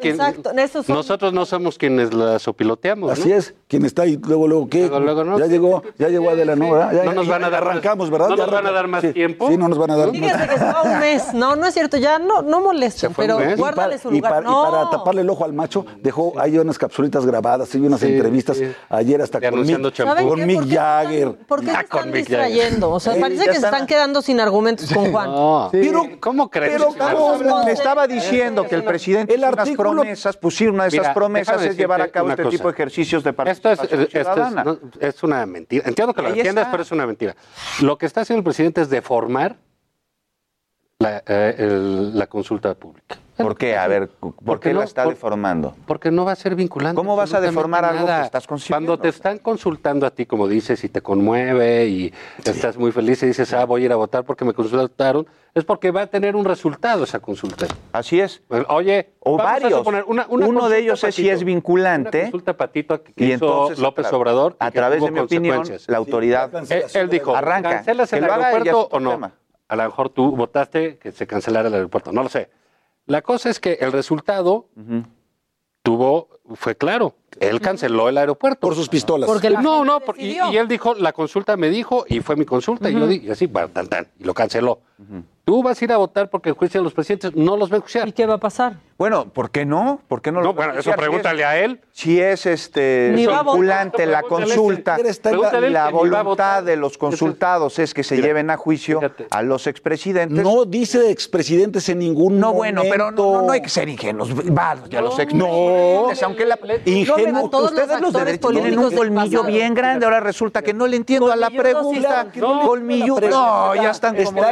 nosotros no somos quienes las opiloteamos. Así es. Quien está ahí, luego, luego, ¿qué? Luego, luego, no. Ya llegó, ya llegó Adela, sí, ¿no? nos van a dar arrancamos, ¿verdad? No nos van a dar más tiempo. Sí, no nos van a dar Fíjate más. que se fue un mes. No, no es cierto. Ya no, no molesten, pero guárdale su lugar. Y para taparle el ojo al macho, dejó ahí unas capsulitas grabadas y unas entrevistas ayer hasta conmigo tomando champú. Con Mick Jagger. ¿Por qué se están distrayendo? O sea, parece que se están quedando sin argumentos con Juan. ¿cómo crees? Pero, le estaba diciendo que el presidente el unas promesas, una de esas promesas es llevar a cabo este tipo de ejercicios de participación ciudadana. es, una mentira. Entiendo que lo entiendas, pero es una mentira. Lo que está haciendo el presidente es deformar la, eh, consulta pública. ¿Por qué? A ver, ¿por porque qué no, la está deformando? Porque no va a ser vinculante. ¿Cómo vas a deformar algo que estás consiguiendo? Cuando te están consultando a ti, como dices, y te conmueve y estás muy feliz y dices, ah, voy a ir a votar porque me consultaron, es porque va a tener un resultado esa consulta. Así es. Oye, o varios. Uno de ellos es si es vinculante. Consulta patito que y entonces, López Obrador. A través de mi opinión, la autoridad. Él, dijo, arranca. ¿Cancelas el aeropuerto o no? A lo mejor tú votaste que se cancelara el aeropuerto. No lo sé la cosa es que el resultado tuvo, fue claro. Él canceló el aeropuerto. Por sus pistolas. Porque no, no, por, y, él dijo, la consulta me dijo, y fue mi consulta, y yo dije, así, tan, tan, y lo canceló. Tú vas a ir a votar porque juician los presidentes, no los va a juiciar. ¿Y qué va a pasar? Bueno, ¿por qué no? ¿Por qué no, no bueno, eso pregúntale a él. Si es este vinculante la consulta, la, voluntad de los consultados es que se lleven a juicio a los expresidentes. No dice expresidentes en ningún No, bueno, pero no, no, hay que ser ingenuos. Va, ya los expresidentes, aunque la ingenuos, ustedes los, derechos tienen un colmillo bien grande, ahora resulta que no le entiendo a la pregunta. Colmillo. No, ya están como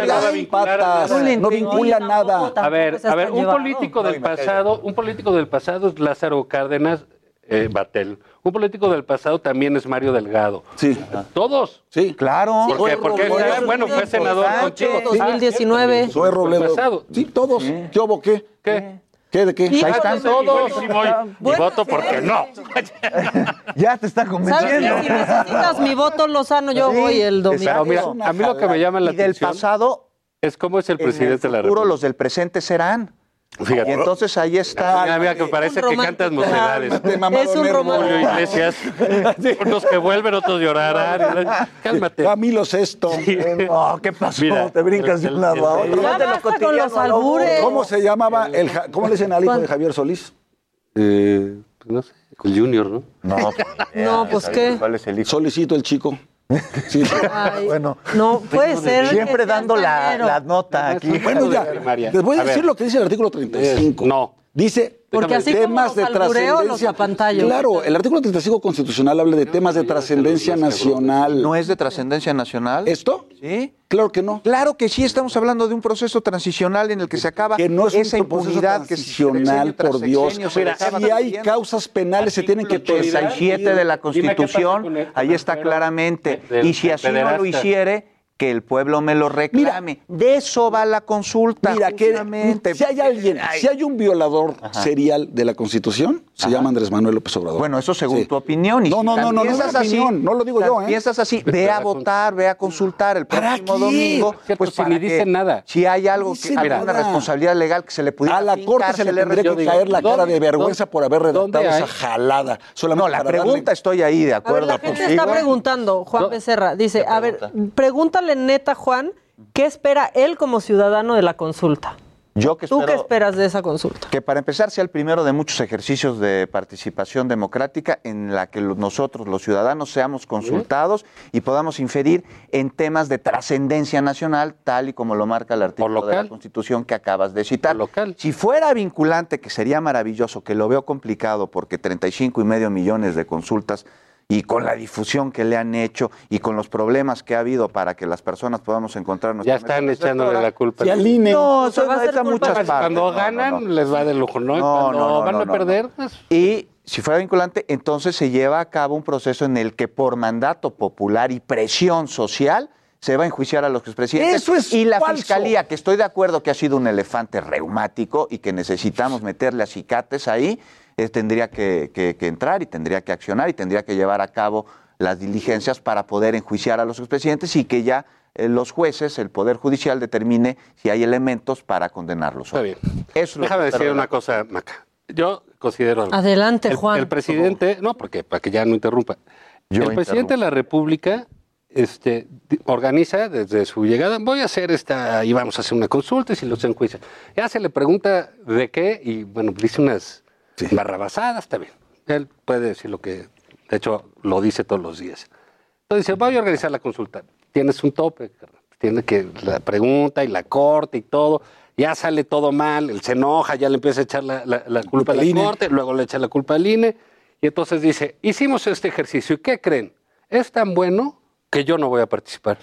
historia no empatas, no vincula nada. A ver, a ver, un político del pasado, un político del pasado es Lázaro Cárdenas eh, Batel. Un político del pasado también es Mario Delgado. Sí. Todos. Sí, claro. ¿Por qué? Porque, ah, bueno, fue senador contigo. 2019. Soy Robledo. Sí, todos. ¿Qué? ¿Qué? ¿Qué de qué? Ahí están todos. Y, voy, y voto porque no. [laughs] ya te está convenciendo. Si necesitas mi voto, Lozano, yo sí, voy el domingo. Mira, a mí lo que me llama la y atención. del pasado. Es cómo es el presidente el futuro, de la República. los del presente serán. Y entonces ahí está. Mira, que parece que cantas mocedades. Es un Julio Iglesias. Unos que vuelven, otros llorarán. Cálmate. Camilo Sexto. Sí. Oh, ¿Qué pasó? Te brincas de un lado a otro. con los ¿Cómo se llamaba? El, ¿Cómo le dicen al hijo de Javier Solís? Eh, pues no sé, con Junior, ¿no? No, no pues qué. ¿Cuál es el hijo? Solicito el chico. [laughs] Bueno, no puede ser. Siempre dando la, la, nota aquí. Bueno, ya, les voy a, decir lo que dice el artículo 35. No. Dice porque así temas como de trascendencia. Claro, el artículo 35 constitucional habla de temas de trascendencia nacional. ¿No es de trascendencia nacional? ¿Esto? Sí. Claro que no. Claro que sí, estamos hablando de un proceso transicional en el que se acaba que no es esa impunidad transicional, que se por Dios. Mira, si hay causas penales se tienen que pesar. 37 de la Constitución, ahí está claramente. Y si así no lo hiciere que el pueblo me lo reclame. de eso va la consulta. Mira, que justamente. si hay alguien, Ay. si hay un violador Ajá. serial de la Constitución, se llama Andrés Manuel López Obrador. Bueno, eso según Sí. tu opinión. Y No, no, no, no, no es piensas mi así, opinión, no lo digo yo, ¿eh? Piensas así, ve a votar, ve a consultar el próximo qué? domingo. Cierto, Pues si ni que dicen nada. Si hay algo, que, alguna nada. responsabilidad legal que se le pudiera A la fincar, corte se le le tendría que caer la cara ¿dónde- de vergüenza por haber redactado esa jalada. Solamente No, la pregunta estoy ahí de acuerdo la gente está preguntando, Juan. Becerra, dice, ¿Qué a ver, pregunta? Pregúntale neta, Juan, ¿qué espera él como ciudadano de la consulta? Yo que ¿Tú qué esperas de esa consulta? que para empezar sea el primero de muchos ejercicios de participación democrática en la que nosotros, los ciudadanos, seamos consultados y podamos inferir en temas de trascendencia nacional, tal y como lo marca el artículo de la. Constitución que acabas de citar. local. Si fuera vinculante, que sería maravilloso, que lo veo complicado porque 35 y medio millones de consultas y con la difusión que le han hecho y con los problemas que ha habido para que las personas podamos encontrar Ya están mesa echándole la culpa. Al INE. No, eso va a muchas partes. Cuando No, no, ganan, no. les va de lujo, ¿no? Y No, Cuando no, no, van no, a perder, no. pues, Y si fuera vinculante, entonces se lleva a cabo un proceso en el que por mandato popular y presión social se va a enjuiciar a los expresidentes. Eso es y la falso. fiscalía, que estoy de acuerdo que ha sido un elefante reumático y que necesitamos meterle acicates ahí, eh, tendría que, que- que entrar y tendría que accionar y tendría que llevar a cabo las diligencias para poder enjuiciar a los expresidentes y que ya eh, los jueces, el Poder Judicial, determine si hay elementos para condenarlos. Está bien. Eso es lo Déjame decir una cosa, Maca. Yo considero... algo. Adelante, el, Juan. El presidente, no, porque para que ya no interrumpa. Yo el presidente de la República este, organiza desde su llegada, voy a hacer esta, y vamos a hacer una consulta y si los enjuician. Ya se le pregunta de qué y bueno, dice unas barrabasadas, está bien. Él puede decir lo que, de hecho, lo dice todos los días. Entonces dice, voy a organizar la consulta. Tienes un tope, tiene que la pregunta y la corte y todo. Ya sale todo mal, él se enoja, ya le empieza a echar la, la- la culpa a la INE. corte, luego le echa la culpa al INE. Y entonces dice, hicimos este ejercicio y ¿qué creen? Es tan bueno que yo no voy a participar.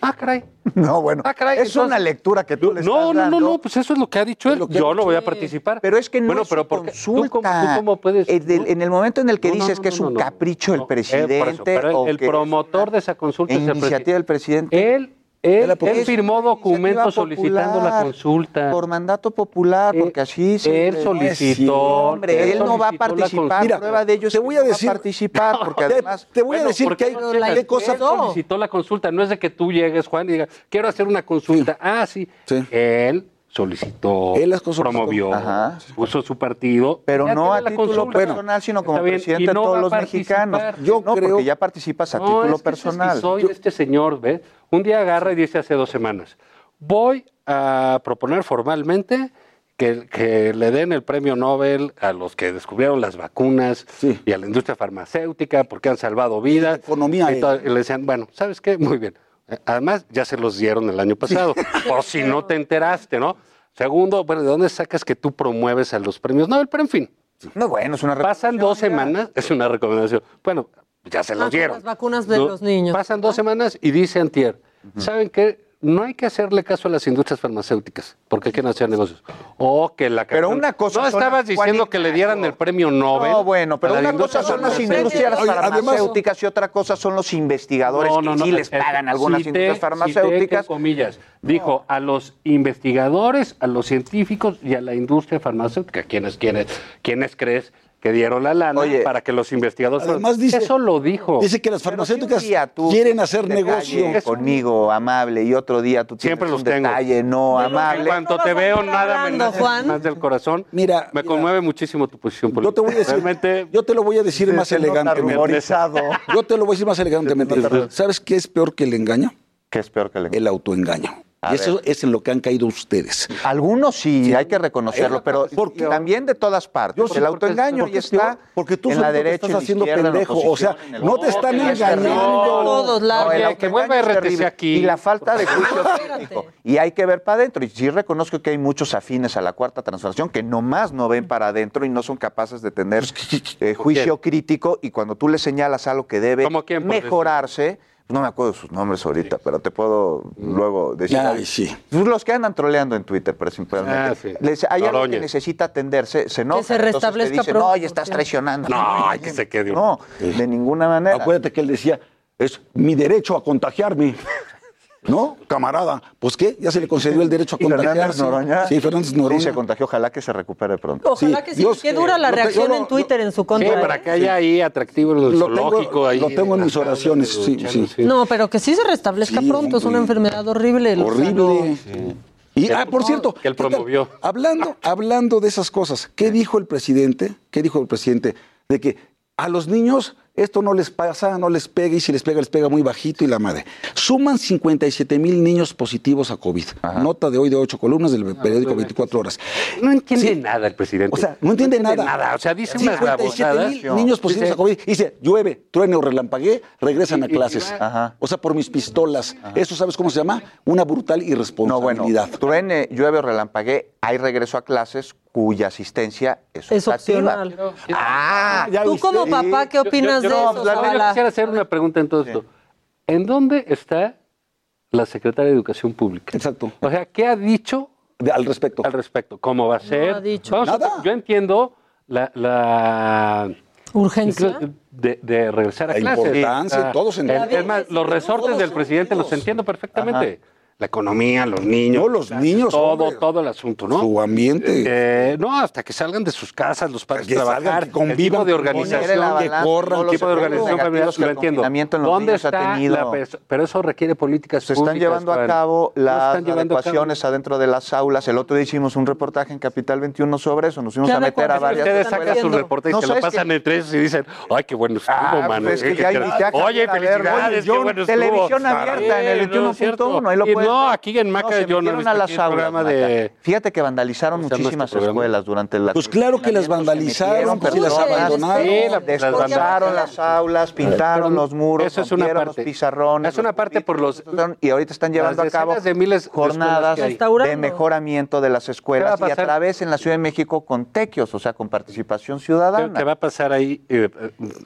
Ah, caray. No, bueno, Ah, caray, es entonces- una lectura que tú le No, estás no, no, dando. no, pues eso es lo que ha dicho él. Yo no voy a participar. Pero es que no bueno, es pero su ¿por qué? ¿Tú cómo, consulta. tú cómo puedes? En el, en el momento en el que No, no, dices no, que no, es no, un no. capricho del No, eh, por eso, presidente pero o el, el que es promotor de esa consulta es el iniciativa presidente. del presidente. Él, él, la- firmó documentos solicitando la consulta. Por mandato popular, Eh, porque así se él solicitó- hombre, él, él no va a la participar. Mira, prueba de ello te voy a no va decir- participar, porque además te voy a decir ¿por que hay no qué cosa Él solicitó la consulta, no es de que tú llegues, Juan, y digas, quiero hacer una consulta. Ah, sí. Sí. Él solicitó, Él las cosas- promovió, Ajá. puso su partido. pero no a título consulta. personal, sino como bien, presidente de no todos los mexicanos. Yo no, creo- porque ya participas a No, título es que ese personal. esquizoide, este señor, ¿ves? Un día agarra y dice hace dos semanas, voy a proponer formalmente que, que le den el premio Nobel a los que descubrieron las vacunas Sí. y a la industria farmacéutica porque han salvado vidas. Economía, Y, eh. todo- y le decían, bueno, ¿sabes qué? Muy bien. Además, ya se los dieron el año pasado, por si no te enteraste, ¿no? Segundo, bueno, ¿de dónde sacas que tú promueves a los premios Nobel? Pero en fin, No, bueno, es una pasan dos semanas, es una recomendación. Bueno, ya se los dieron. Las vacunas de No, los niños. Pasan dos semanas y dice Antier, ¿saben qué? No hay que hacerle caso a las industrias farmacéuticas porque quieren hacer negocios. O que la Pero una cosa No estabas diciendo que le dieran el premio Nobel. No, bueno, pero una cosa son las industrias Oye, además- farmacéuticas y otra cosa son los investigadores No, no, que no, sí les eh, pagan algunas cité- industrias cité farmacéuticas. entre comillas. Dijo a los investigadores, a los científicos y a la industria farmacéutica. ¿Quiénes, quiénes, quiénes crees que dieron la lana Oye, para que los investigadores... además dice- Eso lo dijo. Dice que las Pero si farmacéuticas tú quieren hacer negocio. conmigo amable y otro día tú tienes Siempre los un tengo. detalle no que amable. no cuanto te veo, nada me hablando, nace Juan. más del corazón. Mira, me mira. conmueve muchísimo tu posición política. Yo te voy a decir, Realmente, yo te lo voy a decir más elegantemente. Yo te lo voy a decir más elegantemente. ¿Sabes qué es peor que el engaño? ¿Qué es peor que el El autoengaño. A y eso es en lo que han caído ustedes. Algunos sí, hay que reconocerlo, pero porque- también de todas partes. Yo sí, el autoengaño porque ya está porque tú en la derecha, estás haciendo pendejo, o sea, no te están engañando. Todos lados. que vuelva RTC aquí. Y la falta de juicio [laughs] crítico. Y hay que ver para adentro. Y sí reconozco que hay muchos afines a la cuarta transformación que nomás no ven para adentro y no son capaces de tener [laughs] eh, juicio crítico. Y cuando tú le señalas algo que debe ¿Cómo quién, por mejorarse, no me acuerdo de sus nombres ahorita, pero te puedo luego decir. Ay, sí. Los que andan troleando en Twitter, principalmente. Ah, sí. Les- hay algo que Noroña. necesita atenderse, se enoja. se entonces te restablezca dicen, No, ya estás traicionando. No, hay que se quede. No, de ninguna manera. Acuérdate que él decía, es mi derecho a contagiarme. ¿No? Camarada. Pues qué, ya se le concedió el derecho a [laughs] contagiarse. Noroña. Sí, Fernández Noroña. Sí, se contagió. Ojalá que se recupere pronto. Ojalá que sí. Qué dura la lo reacción lo- en Twitter en su contra. Sí, ¿eh? para que haya ahí atractivo el Lo tengo- ahí, lo tengo en mis oraciones, sí, sí. No, pero que sí se restablezca Sí, pronto. Es una enfermedad horrible. Horrible. Y, ah, por cierto, que él promovió. Hablando, hablando de esas cosas, ¿qué dijo el presidente? ¿Qué dijo el presidente? De que a los niños esto no les pasa, no les pega y si les pega, les pega muy bajito y la madre. Suman 57 mil niños positivos a COVID. Nota de hoy de ocho columnas del periódico 24 horas. No entiende Sí. nada el presidente. O sea, no entiende, nada. O sea, dice unas 57 babosadas. mil niños positivos a COVID. Dice, llueve, truene o relampaguee, regresan a Y- y clases. Ajá. O sea, por mis pistolas. ¿Eso sabes cómo se llama? Una brutal No, bueno, irresponsabilidad. truene, llueve o relampaguee, hay regreso a clases cuya asistencia es, Es optativa. opcional. Ah, ya Tú como papá, ¿qué opinas Yo- de yo- la quisiera hacer una pregunta en todo esto. ¿En dónde está la secretaria de Educación Pública? Exacto. O sea, ¿qué ha dicho De- al respecto. al respecto? ¿Cómo va a ser? ha dicho. Vamos Nada. yo entiendo la, la ¿Urgencia? de, de regresar a La clases. importancia, todos entendemos. Es más, los resortes del presidente los entiendo perfectamente. La economía, los niños. No, los niños, Todo, hombre. todo el asunto, ¿no? Su ambiente. Eh, no, hasta que salgan de sus casas, los padres Que salgan, trabajar, que convivan, el tipo de organización, la que corran, los tipo de organización familiar, lo el entiendo. confinamiento en los ¿Dónde niños ha está tenido? la pero eso requiere políticas Se están llevando a cabo las cabo. adecuaciones adentro de las aulas. El otro día hicimos un reportaje en Capital 21 sobre eso. Nos fuimos ¿Qué a meter a varias Ustedes sacan sus haciendo? reportes y No, se lo ¿sabes pasan entre ellos y dicen, ay, qué bueno estuvo, Ah, mano. pues a Oye, felicidades, qué bueno estuvo. televisión abierta en el Sí, no, es cierto. 21.1, ahí lo Y puedes No, aquí en Maca No, se yo no he metieron visto a las aulas, programa Maca. de... Fíjate que vandalizaron ¿Cómo se llama muchísimas este escuelas durante la Pues claro que las vandalizaron, pues sí las abandonaron. Sí, la- las las aulas, pintaron los muros, Eso es una rompieron parte. los pizarrones. Es una parte por los- y ahorita están llevando a cabo de miles jornadas de mejoramiento de las escuelas ¿Qué va a y a través en la Ciudad de México con tequios, o sea, con participación ¿Qué, ciudadana. qué va a pasar ahí, eh,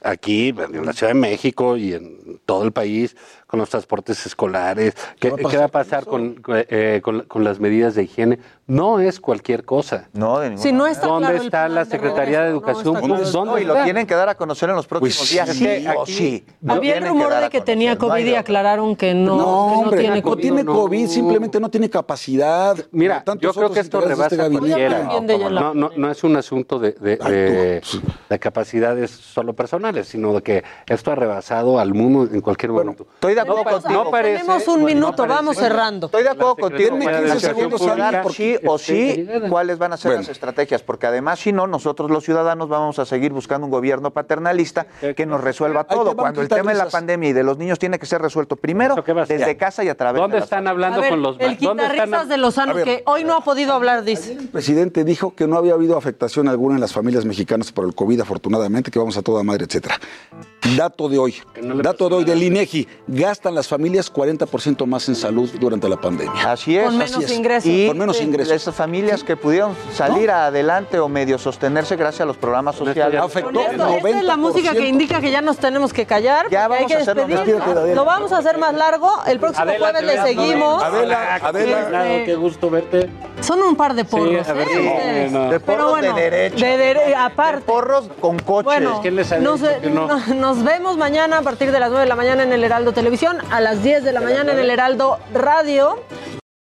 aquí, en la Ciudad de México y en todo el país, con los transportes escolares? ¿Qué, va a qué pasar va a pasar con, eh, con- con las medidas de higiene? No es cualquier cosa. No, de ninguna Si no manera. está ¿Dónde claro está la Secretaría de Educación claro. ¿Dónde No, y lo está? tienen que dar a conocer en los próximos Pues días. sí, sí o aquí- sí. Lo Había el rumor de que tenía COVID y aclararon que no, No, que no hombre, tiene no COVID. tiene no. COVID, simplemente no tiene capacidad. Mira, yo creo que esto este rebasa la No, no, no es un asunto de, de- de- capacidades solo personales, sino de que esto ha rebasado al mundo en cualquier momento. Estoy de acuerdo contigo. Tenemos un minuto, vamos cerrando. Estoy de acuerdo contigo. Secretaría de La Educación Educación Pública, Pública, porque sí o esté sí, cuáles van a ser Bueno. las estrategias, porque además, si no, nosotros los ciudadanos vamos a seguir buscando un gobierno paternalista que nos resuelva todo. Cuando el tema de la pandemia y de los niños tiene que ser resuelto primero ¿Eso qué va a desde casa y a través ¿Dónde de están A hablando ver, con los el ¿dónde están quitarrisas de Lozano, A ver. que hoy no ha podido hablar, dice. El presidente dijo que no había habido afectación alguna en las familias mexicanas por el COVID, afortunadamente, que vamos a toda madre, etcétera. Dato de hoy, no dato de hoy del INEGI, gastan las familias 40% más en salud durante la pandemia. Así es. Con menos así es. ingresos. Y Con menos de- ingresos. de esas familias que pudieron salir adelante o medio sostenerse gracias a los programas sociales. Afectó esto, esta es la 90%. música que indica que ya nos tenemos que callar. Ya porque hay vamos a que hacerlo. despedir. Lo vamos a hacer más largo. El próximo Adela, jueves le seguimos. Adela, Adela. Claro, qué gusto verte. Son un par de porros. a ver, ¿eh? sí, Ustedes. no. De porros bueno, de derecha. de dere- aparte. De porros con coches. Bueno, ¿Quién les ha nos, que no? no- nos vemos mañana a partir de las 9 de la mañana en el Heraldo Televisión, a las 10 de la mañana en el Heraldo Radio.